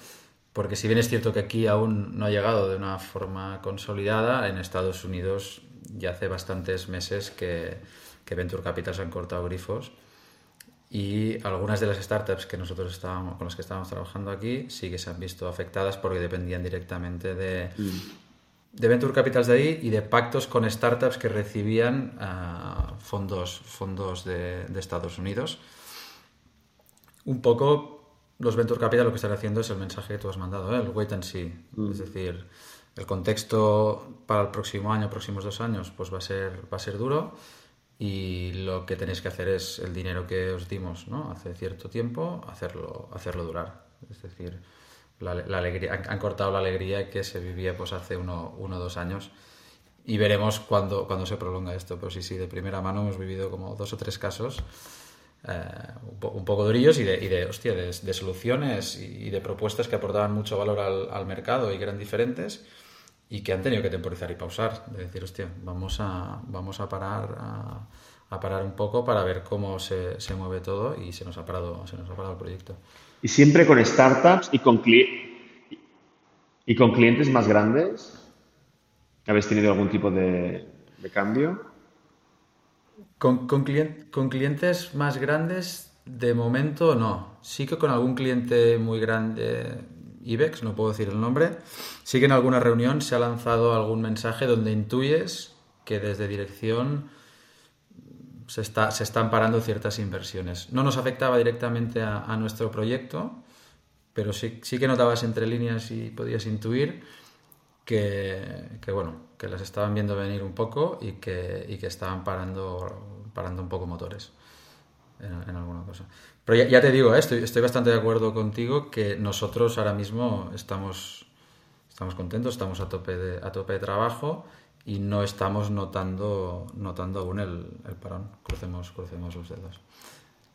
Porque si bien es cierto que aquí aún no ha llegado de una forma consolidada, en Estados Unidos ya hace bastantes meses que, que Venture Capital se han cortado grifos y algunas de las startups que nosotros estábamos, con las que estábamos trabajando aquí sí que se han visto afectadas porque dependían directamente de, mm. de Venture Capitals de ahí y de pactos con startups que recibían ah, fondos, fondos de, de, Estados Unidos. Un poco los Venture Capital lo que están haciendo es el mensaje que tú has mandado, ¿eh? el wait and see. Mm. Es decir, el contexto para el próximo año, próximos dos años, pues va a ser, va a ser duro y lo que tenéis que hacer es el dinero que os dimos ¿no? hace cierto tiempo, hacerlo, hacerlo durar. Es decir, la, alegría, han, cortado la alegría que se vivía pues, hace uno o dos años y veremos cuándo, cuando se prolonga esto. Pero sí, sí, de primera mano hemos vivido como dos o tres casos eh, un, poco durillos y de, y de, hostia, de, soluciones y de propuestas que aportaban mucho valor al, al mercado y que eran diferentes y que han tenido que temporizar y pausar, de decir, hostia, vamos a, vamos a parar a, parar un poco para ver cómo se, se, mueve todo y se nos ha parado, se nos ha parado el proyecto. Y siempre con startups y con, y con clientes más grandes. ¿Habéis tenido algún tipo de, de cambio? Con, con, con clientes más grandes, de momento no. Sí que con algún cliente muy grande IBEX, no puedo decir el nombre, sí que en alguna reunión se ha lanzado algún mensaje donde intuyes que desde dirección se, está, se están parando ciertas inversiones. No nos afectaba directamente a, nuestro proyecto, pero sí, sí, que notabas entre líneas y podías intuir que, bueno, que las estaban viendo venir un poco y que, y que estaban parando, parando un poco motores en, alguna cosa. Pero ya, te digo, eh, estoy, estoy, bastante de acuerdo contigo que nosotros ahora mismo estamos, estamos contentos, estamos a tope de, a tope de trabajo y no estamos notando, notando aún el, el parón. Crucemos, crucemos los dedos.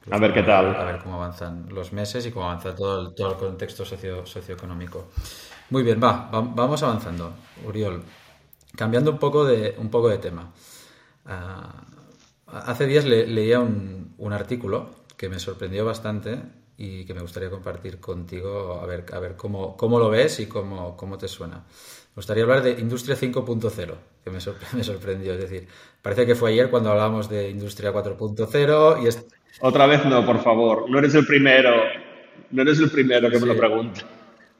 a ver qué tal. A ver cómo avanzan los meses y cómo avanza todo el, todo el contexto socio, socioeconómico. Muy bien, va, vamos avanzando. Uriol, cambiando un poco de, un poco de tema. Uh, Hace días leía un, un, artículo que me sorprendió bastante y que me gustaría compartir contigo a ver, a ver cómo, cómo lo ves y cómo, cómo te suena. Me gustaría hablar de Industria 5.0, que me, me, sorprendió. Es decir, parece que fue ayer cuando hablábamos de Industria 4.0 y... Otra vez no, por favor. No eres el primero. No eres el primero que me lo pregunta.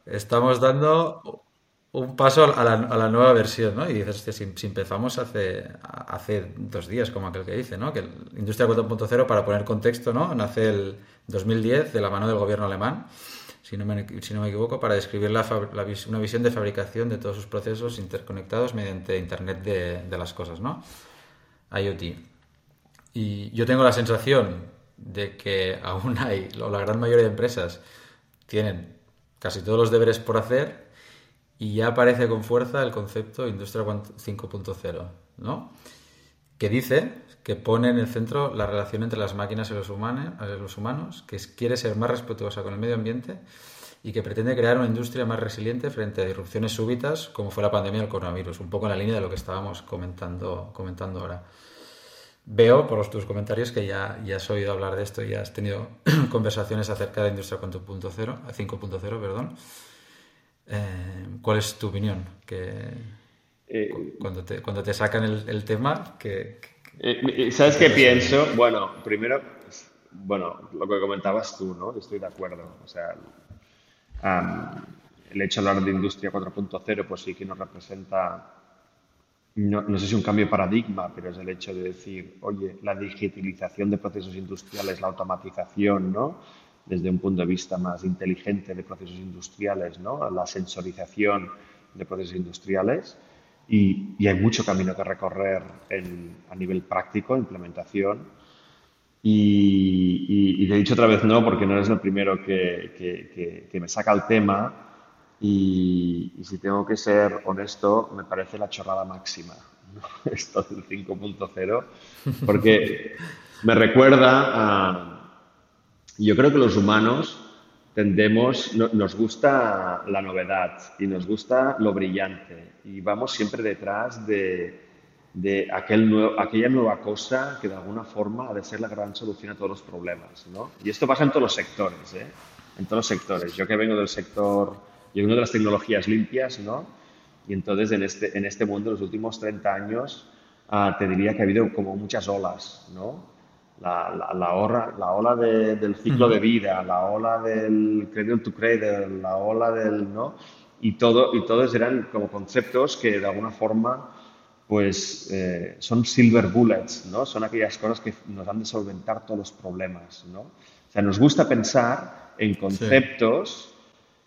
Estamos dando un paso a la, a la, nueva versión, ¿no? Y dices, si, si, empezamos hace, hace dos días, como aquel que dice, ¿no? Que la Industria 4.0, para poner contexto, ¿no? Nace el 2010 de la mano del gobierno alemán, si no me, si no me equivoco, para describir la, la, una visión de fabricación de todos sus procesos interconectados mediante Internet de, de las cosas, ¿no? IoT. Y yo tengo la sensación de que aún hay, o la gran mayoría de empresas tienen casi todos los deberes por hacer y ya aparece con fuerza el concepto Industria 5.0, ¿no? Que dice que pone en el centro la relación entre las máquinas y los, humanos, los humanos, que quiere ser más respetuosa con el medio ambiente y que pretende crear una industria más resiliente frente a disrupciones súbitas como fue la pandemia del coronavirus, un poco en la línea de lo que estábamos comentando, comentando ahora. Veo por tus comentarios que ya, ya has oído hablar de esto y ya has tenido conversaciones acerca de Industria 5.0, 5.0 perdón. Eh, ¿Cuál es tu opinión? Que, eh, cuando, te, cuando te sacan el, tema, que, eh, ¿Sabes qué pienso? Bueno, primero, bueno, lo que comentabas tú, ¿no? Estoy de acuerdo. O sea, el hecho de hablar de industria 4.0, pues sí que nos representa, no, no, sé si un cambio de paradigma, pero es el hecho de decir, oye, la digitalización de procesos industriales, la automatización, ¿no? Desde un punto de vista más inteligente de procesos industriales, ¿no? la sensorización de procesos industriales. Y, hay mucho camino que recorrer a nivel práctico, implementación. Y, y, he dicho otra vez no, porque no eres el primero que, que, me saca el tema. Y, si tengo que ser honesto, me parece la chorrada máxima, esto del 5.0, porque me recuerda a yo creo que los humanos tendemos, nos gusta la novedad y nos gusta lo brillante y vamos siempre detrás de, de aquel nuevo, aquella nueva cosa que de alguna forma ha de ser la gran solución a todos los problemas. ¿no? Y esto pasa en todos los sectores, ¿eh? en todos los sectores. Yo que vengo del sector, yo vengo de las tecnologías limpias, ¿no? y entonces en este, en este mundo, en los últimos 30 años, ah, te diría que ha habido como muchas olas, ¿no? La, la, la, ola, la ola del ciclo de vida, la ola del cradle to cradle, la ola del, ¿no? Y, todo, y todos eran como conceptos que de alguna forma pues eh, son silver bullets, ¿no? Son aquellas cosas que nos han de solventar todos los problemas, ¿no? O sea, nos gusta pensar en conceptos,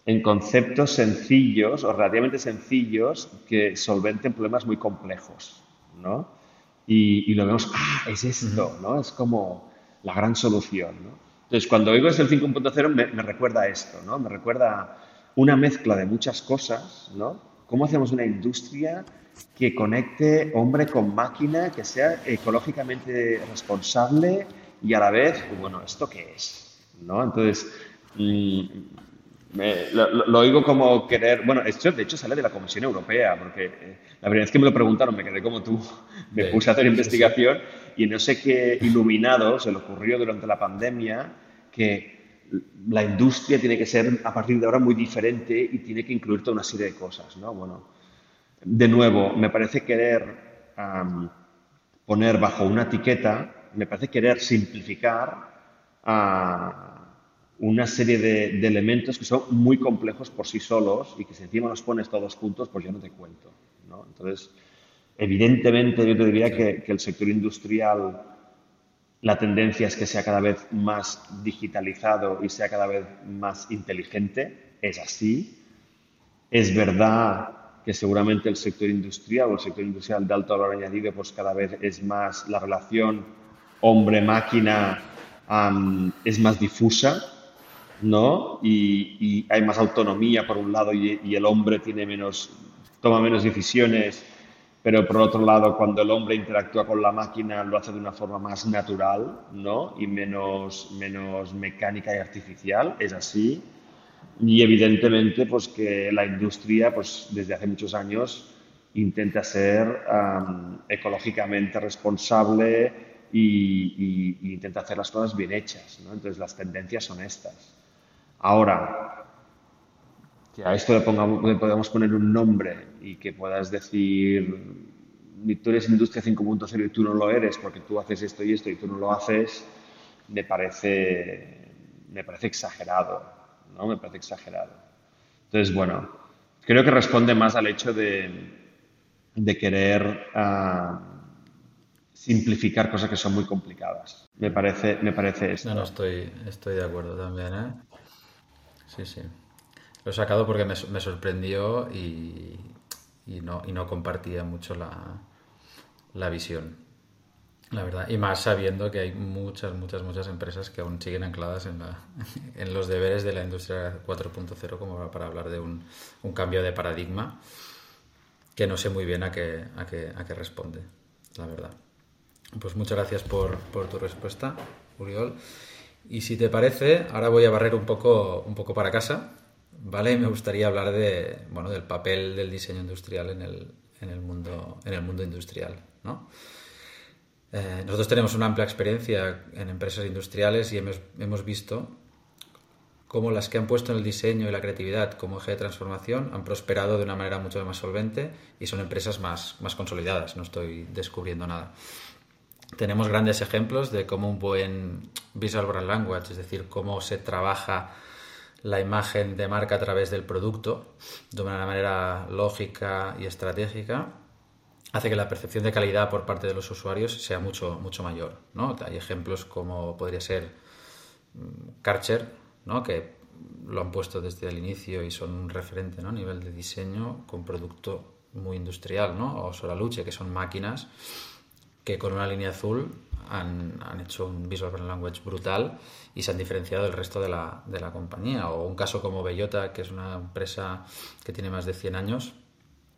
en conceptos sencillos o relativamente sencillos que solventen problemas muy complejos, ¿no? Y, lo vemos, ah, es esto, ¿no? Es como la gran solución, ¿no? Entonces, cuando oigo es el 5.0 me, me, recuerda a esto, ¿no? Me recuerda una mezcla de muchas cosas, ¿no? ¿Cómo hacemos una industria que conecte hombre con máquina, que sea ecológicamente responsable y a la vez, bueno, ¿esto qué es? ¿No? Entonces, mm, lo, oigo como querer, bueno, esto de hecho sale de la Comisión Europea, porque eh, la primera vez que me lo preguntaron me quedé como tú, me puse a hacer investigación y no sé qué iluminado se le ocurrió durante la pandemia que la industria tiene que ser a partir de ahora muy diferente y tiene que incluir toda una serie de cosas, ¿no? Bueno, de nuevo, me parece querer poner bajo una etiqueta, me parece querer simplificar a una serie de, elementos que son muy complejos por sí solos y que si encima los pones todos juntos, pues yo no te cuento. ¿no? Entonces, evidentemente yo te diría que, el sector industrial, la tendencia es que sea cada vez más digitalizado y sea cada vez más inteligente. Es así. Es verdad que seguramente el sector industrial o el sector industrial de alto valor añadido, pues cada vez es más, la relación hombre-máquina es más difusa ¿no? Y, hay más autonomía por un lado y, el hombre tiene menos, toma menos decisiones, pero por otro lado, cuando el hombre interactúa con la máquina lo hace de una forma más natural, ¿no? Y menos, menos mecánica y artificial, es así. Y evidentemente, pues que la industria, pues desde hace muchos años intenta ser ecológicamente responsable y, y, intenta hacer las cosas bien hechas, ¿no? Entonces las tendencias son estas. Ahora, que a esto le, pongamos, podemos poner un nombre y que puedas decir, tú eres industria 5.0 y tú no lo eres porque tú haces esto y esto y tú no lo haces, me parece, me parece exagerado, ¿no? Me parece exagerado. Entonces, bueno, creo que responde más al hecho de, de querer uh, simplificar cosas que son muy complicadas. Me parece, me parece esto. No, no, estoy, estoy de acuerdo también, ¿eh? Sí, sí. Lo he sacado porque me, me sorprendió y, y, no, y no compartía mucho la, la visión. La verdad, y más sabiendo que hay muchas, muchas, muchas empresas que aún siguen ancladas en, la, en los deberes de la industria 4.0 como para hablar de un, un, cambio de paradigma que no sé muy bien a qué, a qué, a qué responde, la verdad. Pues muchas gracias por, por tu respuesta, Uriol. Y si te parece, ahora voy a barrer un poco, un poco para casa, ¿vale? me gustaría hablar de, bueno, del papel del diseño industrial en el, en el, mundo, en el mundo industrial. Eh, nosotros tenemos una amplia experiencia en empresas industriales y hemos, hemos visto cómo las que han puesto en el diseño y la creatividad como eje de transformación han prosperado de una manera mucho más solvente y son empresas más, más consolidadas, no estoy descubriendo nada tenemos grandes ejemplos de cómo un buen visual brand language, es decir, cómo se trabaja la imagen de marca a través del producto de una manera lógica y estratégica, hace que la percepción de calidad por parte de los usuarios sea mucho, mucho mayor. ¿no? Hay ejemplos como podría ser mm, Karcher, ¿no? que lo han puesto desde el inicio y son un referente ¿no? a nivel de diseño con producto muy industrial, ¿no? o Soraluce, que son máquinas que con una línea azul han, han, hecho un Visual Language brutal y se han diferenciado del resto de la, de la, compañía. O un caso como Bellota, que es una empresa que tiene más de 100 años,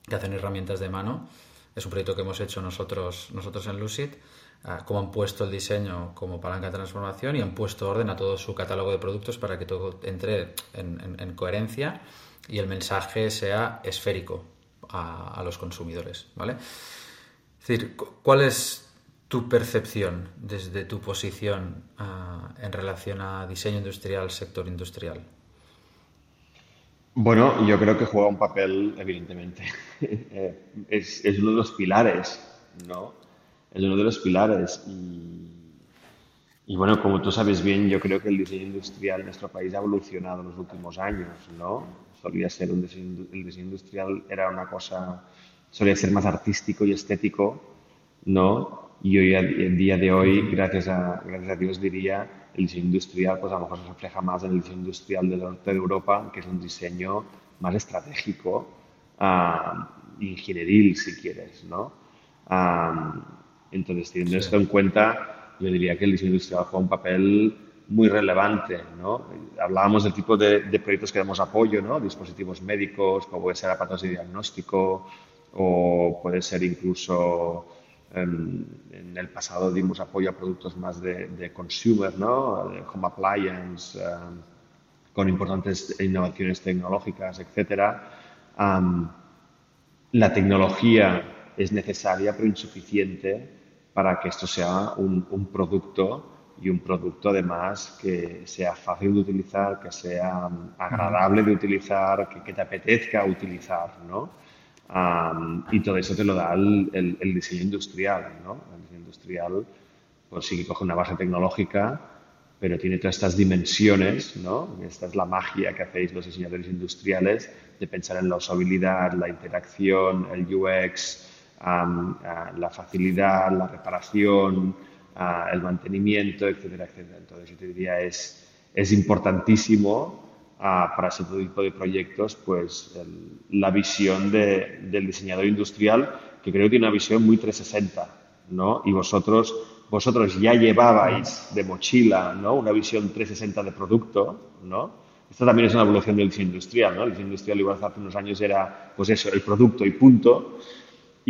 que hacen herramientas de mano. es un proyecto que hemos hecho nosotros, nosotros en Lucid, cómo han puesto el diseño como palanca de transformación y han puesto orden a todo su catálogo de productos para que todo entre en, coherencia y el mensaje sea esférico a, los consumidores, ¿vale? Decir, ¿cuál es tu percepción desde tu posición ah, en relación a diseño industrial, sector industrial? Bueno, yo creo que juega un papel, evidentemente. Eh, es, uno de los pilares, ¿no? Es uno de los pilares. Y, y, bueno, como tú sabes bien, yo creo que el diseño industrial en nuestro país ha evolucionado en los últimos años, ¿no? Solía ser un diseño, el diseño industrial era una cosa, solía ser más artístico y estético, ¿no? Y hoy, en día de hoy, gracias a, gracias a Dios, diría el diseño industrial, pues a lo mejor se refleja más en el diseño industrial del norte de Europa, que es un diseño más estratégico, uh, ingenieril, si quieres, ¿no? entonces, teniendo esto en cuenta, yo diría que el diseño industrial juega un papel muy relevante, ¿no? Hablábamos del tipo de, proyectos que damos apoyo, ¿no? Dispositivos médicos, como puede ser aparatos de diagnóstico, o puede ser incluso en, el pasado dimos apoyo a productos más de, consumer, ¿no? de home appliance, con importantes innovaciones tecnológicas, etc. la tecnología es necesaria pero insuficiente para que esto sea un, producto y un producto además que sea fácil de utilizar, que sea agradable de utilizar, que, que te apetezca utilizar, ¿no? Y todo eso te lo da el, diseño industrial. ¿no? El diseño industrial pues sí que coge una base tecnológica, pero tiene todas estas dimensiones, ¿no? Esta es la magia que hacéis los diseñadores industriales de pensar en la usabilidad, la interacción, el UX, la facilidad, la reparación, el mantenimiento, etcétera, etcétera. Entonces yo te diría es, es importantísimo para ese tipo de proyectos, pues la visión del diseñador industrial, que creo que tiene una visión muy 360, ¿no? Y vosotros, vosotros ya llevabais de mochila, ¿no? Una visión 360 de producto, ¿no? Esto también es una evolución del diseño industrial, ¿no? El diseño industrial igual hace unos años era, pues eso, el producto y punto.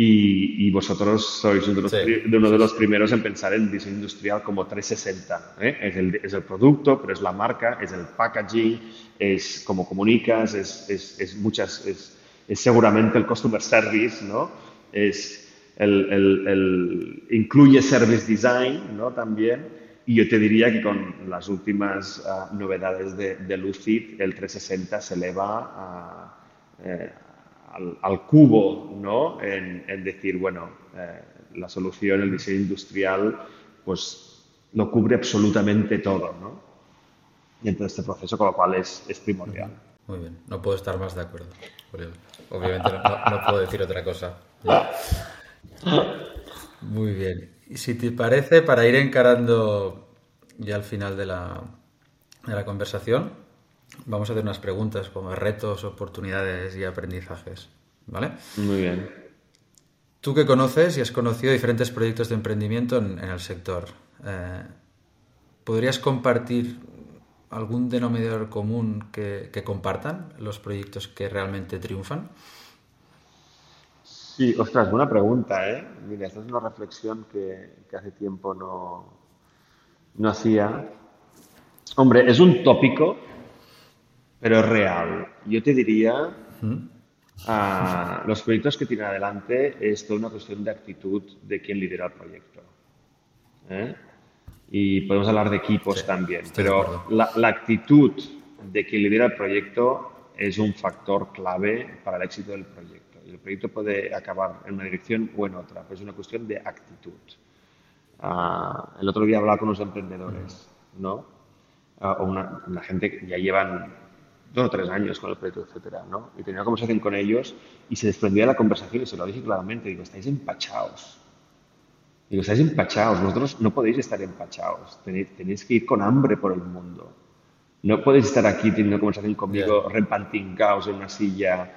Y, vosotros sois uno de, los, primeros en pensar en diseño industrial como 360. ¿eh? Es, el, es, el, producto, pero es la marca, es el packaging, es cómo comunicas, es, es muchas, es, seguramente el customer service, ¿no? Es el, el, incluye service design, ¿no? También. Y yo te diría que con las últimas ah, novedades de, de, Lucid, el 360 se eleva a, eh, al, cubo, ¿no? En, decir, bueno, eh, la solución, el diseño industrial, pues lo cubre absolutamente todo, ¿no? Y entonces este proceso, con lo cual es, primordial. Muy bien, no puedo estar más de acuerdo. Obviamente no, puedo decir otra cosa. Muy bien. Y si te parece, para ir encarando ya al final de la, de la conversación, vamos a hacer unas preguntas como retos, oportunidades y aprendizajes. ¿Vale? Muy bien. Tú que conoces y has conocido diferentes proyectos de emprendimiento en, el sector, eh, ¿podrías compartir algún denominador común que, compartan los proyectos que realmente triunfan? Sí, ostras, buena pregunta, ¿eh? Mira, esta es una reflexión que, hace tiempo no, no hacía. Hombre, es un tópico pero es real. Yo te diría, uh, los proyectos que tienen adelante es toda una cuestión de actitud de quien lidera el proyecto. ¿eh? Y podemos hablar de equipos también, pero la, la, actitud de quien lidera el proyecto es un factor clave para el éxito del proyecto. Y el proyecto puede acabar en una dirección o en otra, pero es una cuestión de actitud. Uh, el otro día hablaba con unos emprendedores, ¿no? Uh, o una, una gente que ya llevan dos o tres años con el proyecto, etcétera, ¿no? Y tenía una conversación con ellos y se desprendía la conversación y se lo dije claramente, digo, estáis empachados. Digo, estáis empachados, vosotros no podéis estar empachados, tenéis, que ir con hambre por el mundo. No podéis estar aquí teniendo conversación conmigo yeah. repantincaos en una silla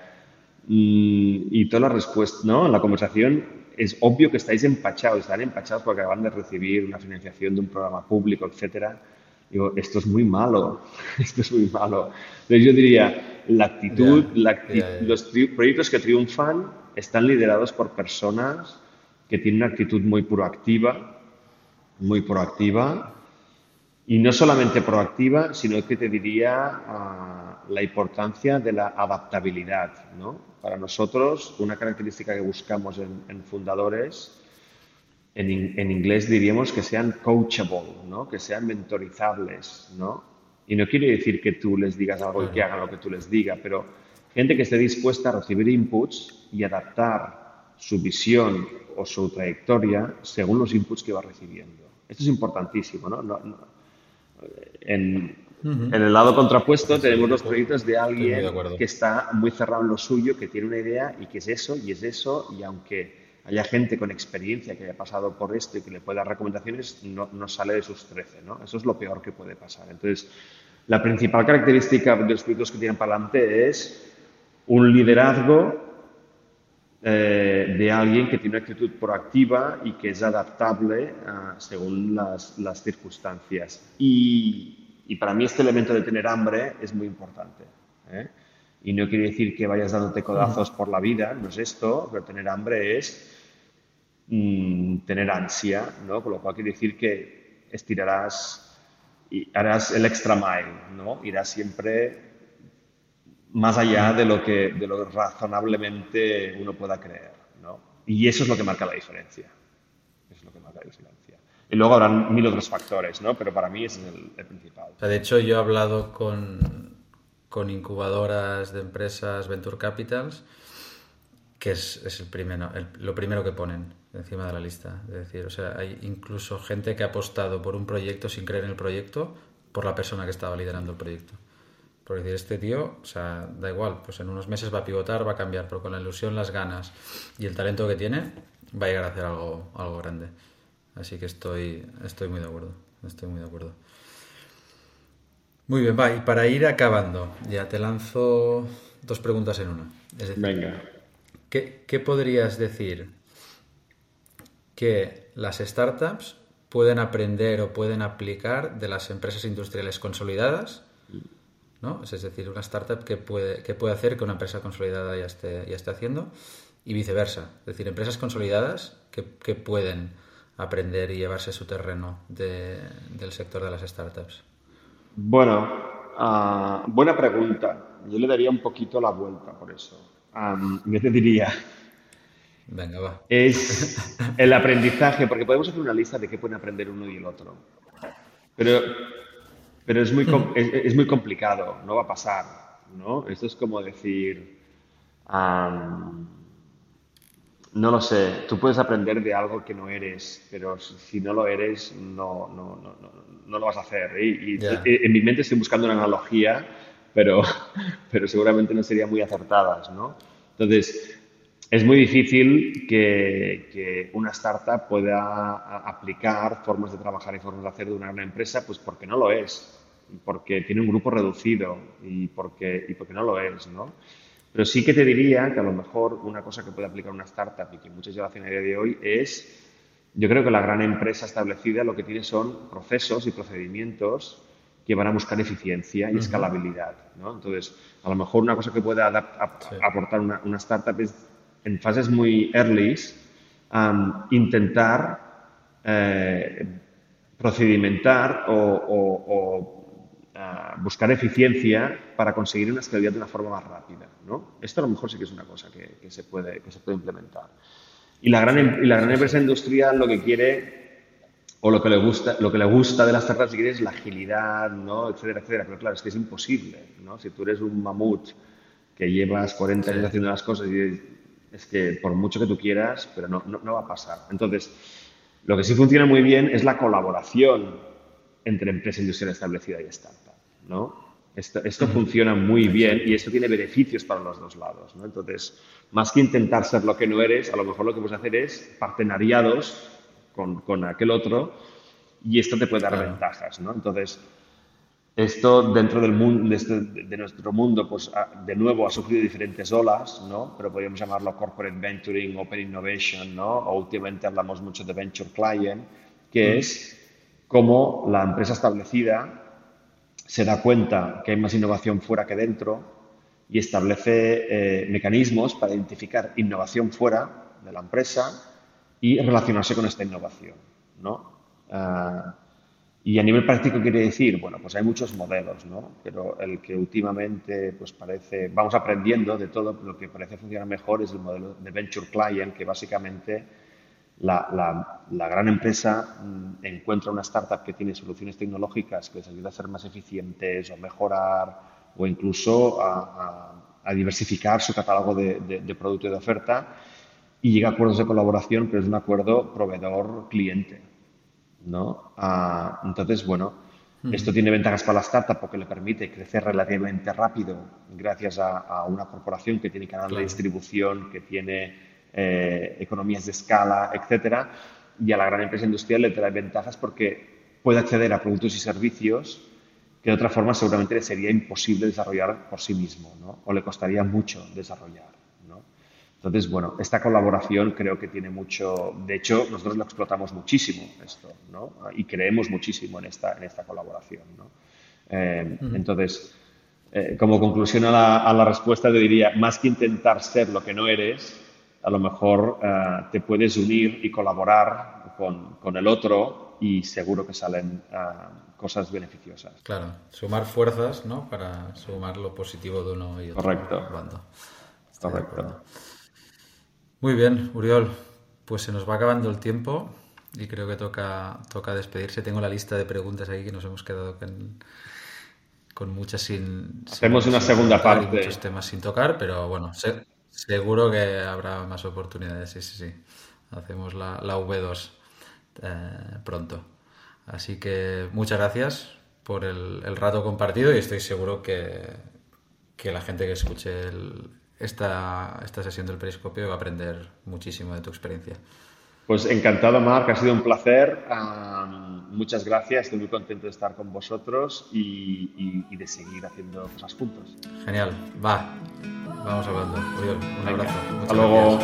y, y toda la respuesta, ¿no? La conversación es obvio que estáis empachados, están empachados porque acaban de recibir una financiación de un programa público, etcétera Digo, esto es muy malo, esto es muy malo. Entonces yo diría, la actitud, los proyectos que triunfan están liderados por personas que tienen una actitud muy proactiva, muy proactiva, y no solamente proactiva, sino que te diría ah, la importancia de la adaptabilidad. ¿no? Para nosotros, una característica que buscamos en, fundadores, en, en, inglés diríamos que sean coachable, ¿no? que sean mentorizables. ¿no? Y no quiere decir que tú les digas algo y que hagan lo que tú les digas, pero gente que esté dispuesta a recibir inputs y adaptar su visión o su trayectoria según los inputs que va recibiendo. Esto es importantísimo, ¿no? en, el lado contrapuesto tenemos los proyectos de alguien que está muy cerrado en lo suyo, que tiene una idea y que es eso y es eso, y aunque haya gente con experiencia que haya pasado por esto y que le pueda dar recomendaciones, no, no sale de sus 13, ¿no? Eso es lo peor que puede pasar. Entonces, la principal característica de los proyectos que tienen para adelante es un liderazgo eh, de alguien que tiene una actitud proactiva y que es adaptable eh, según las, las circunstancias. Y, y, para mí este elemento de tener hambre es muy importante. ¿eh? Y no quiere decir que vayas dándote codazos por la vida, no es esto, pero tener hambre es mm, tener ansia, ¿no? Con lo cual quiere decir que estirarás y harás el extra mile, ¿no? Irás siempre más allá de lo que de lo razonablemente uno pueda creer. ¿no? Y eso es lo que marca la diferencia. es lo que marca la diferencia. Y luego habrán mil otros factores, ¿no? pero para mí ese es el, principal. de hecho, yo he hablado con, con, incubadoras de empresas, Venture Capitals, que es, es el primero, lo primero que ponen encima de la lista. Es decir, o sea, hay incluso gente que ha apostado por un proyecto sin creer en el proyecto por la persona que estaba liderando el proyecto. Por decir, este tío, o sea, da igual, pues en unos meses va a pivotar, va a cambiar, pero con la ilusión, las ganas y el talento que tiene, va a llegar a hacer algo, algo grande. Así que estoy, estoy muy de acuerdo, estoy muy de acuerdo. Muy bien, va, y para ir acabando, ya te lanzo dos preguntas en una. Venga. ¿qué, ¿Qué podrías decir que las startups pueden aprender o pueden aplicar de las empresas industriales consolidadas? ¿no? Es decir, una startup que puede, que puede hacer que una empresa consolidada ya esté, ya esté haciendo y viceversa. Es decir, empresas consolidadas que, que pueden aprender y llevarse su terreno del sector de las startups. Bueno, ah, buena pregunta. Yo le daría un poquito la vuelta por eso. yo te diría, Venga, va. Es el aprendizaje, porque podemos hacer una lista de qué pueden aprender uno y el otro. Pero pero es muy, es, muy complicado, no va a pasar, ¿no? Esto es como decir, no lo sé, tú puedes aprender de algo que no eres, pero si no lo eres, no, no, no, no lo vas a hacer. Y, en mi mente estoy buscando una analogía, pero, pero seguramente no sería muy acertadas, ¿no? Entonces, es muy difícil que, que, una startup pueda aplicar formas de trabajar y formas de hacer de una gran empresa, pues porque no lo es, porque tiene un grupo reducido y porque, y porque no lo es, ¿no? Pero sí que te diría que a lo mejor una cosa que puede aplicar una startup y que muchas ya hacen a día de hoy es, yo creo que la gran empresa establecida lo que tiene son procesos y procedimientos que van a buscar eficiencia y escalabilidad, ¿no? Entonces, a lo mejor una cosa que puede aportar una, una startup es en fases muy early, intentar eh, procedimentar o, buscar eficiencia para conseguir una escalabilidad de una forma más rápida. ¿no? Esto a lo mejor sí que es una cosa que, se, puede, que se puede implementar. Y la, gran, em, y la gran empresa industrial lo que quiere o lo que le gusta, lo que le gusta de las startups es la agilidad, ¿no? etcétera, etcétera. Pero claro, es que es imposible. ¿no? Si tú eres un mamut que llevas 40 años haciendo las cosas y es que por mucho que tú quieras, pero no, no, va a pasar. Entonces, lo que sí funciona muy bien es la colaboración entre empresa industrial establecida y startup. ¿No? Esto, esto funciona muy bien y esto tiene beneficios para los dos lados. ¿no? Entonces, más que intentar ser lo que no eres, a lo mejor lo que puedes hacer es partenariados con, con aquel otro y esto te puede dar ventajas. ¿no? Entonces, esto dentro del mundo, de, nuestro mundo, pues de nuevo ha sufrido diferentes olas, ¿no? Pero podríamos llamarlo corporate venturing, open innovation, ¿no? O últimamente hablamos mucho de venture client, que es como la empresa establecida se da cuenta que hay más innovación fuera que dentro y establece eh, mecanismos para identificar innovación fuera de la empresa y relacionarse con esta innovación. ¿no? Ah, y a nivel práctico quiere decir, bueno, pues hay muchos modelos, ¿no? Pero el que últimamente, pues parece, vamos aprendiendo de todo, lo que parece funcionar mejor es el modelo de Venture Client, que básicamente la, la, gran empresa mm, encuentra una startup que tiene soluciones tecnológicas que les ayuda a ser más eficientes o mejorar o incluso a, a, diversificar su catálogo de, de, de producto y de oferta y llega a acuerdos de colaboración, pero es un acuerdo proveedor-cliente. ¿no? Ah, entonces, bueno, esto tiene ventajas para la startup porque le permite crecer relativamente rápido gracias a, una corporación que tiene canal de distribución, que tiene eh, economías de escala, etcétera. Y a la gran empresa industrial le trae ventajas porque puede acceder a productos y servicios que de otra forma seguramente le sería imposible desarrollar por sí mismo, ¿no? o le costaría mucho desarrollar. Entonces, bueno, esta colaboración creo que tiene mucho, de hecho, nosotros lo explotamos muchísimo esto, ¿no? Y creemos muchísimo en esta, en esta colaboración, ¿no? Eh, entonces, eh, como conclusión a la, a la, respuesta, te diría, más que intentar ser lo que no eres, a lo mejor eh, te puedes unir y colaborar con, con, el otro y seguro que salen cosas beneficiosas. Claro, sumar fuerzas, ¿no? Para sumar lo positivo de uno y otro. Correcto. Correcto. Muy bien, Uriol. Pues se nos va acabando el tiempo y creo que toca, toca despedirse. Tengo la lista de preguntas ahí que nos hemos quedado con, muchas sin. Hacemos una segunda parte. muchos temas sin tocar, pero bueno, seguro que habrá más oportunidades. Sí, sí, sí. Hacemos la, la V2 eh, pronto. Así que muchas gracias por el, el rato compartido y estoy seguro que, que la gente que escuche el, esta, esta sesión del periscopio va a aprender muchísimo de tu experiencia. Pues encantado, Marc, ha sido un placer. muchas gracias, estoy muy contento de estar con vosotros y, de seguir haciendo cosas juntos. Genial, va, vamos hablando. un abrazo. Hasta luego.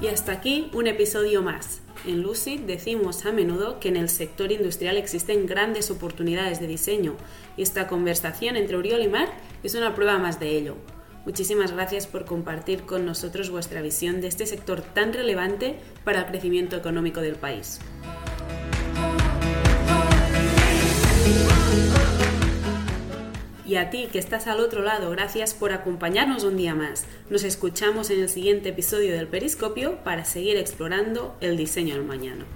Y hasta aquí un episodio más. En Lucid decimos a menudo que en el sector industrial existen grandes oportunidades de diseño y esta conversación entre Uriol y Marc es una prueba más de ello. Muchísimas gracias por compartir con nosotros vuestra visión de este sector tan relevante para el crecimiento económico del país. Y a ti que estás al otro lado, gracias por acompañarnos un día más. Nos escuchamos en el siguiente episodio del Periscopio para seguir explorando el diseño del mañana.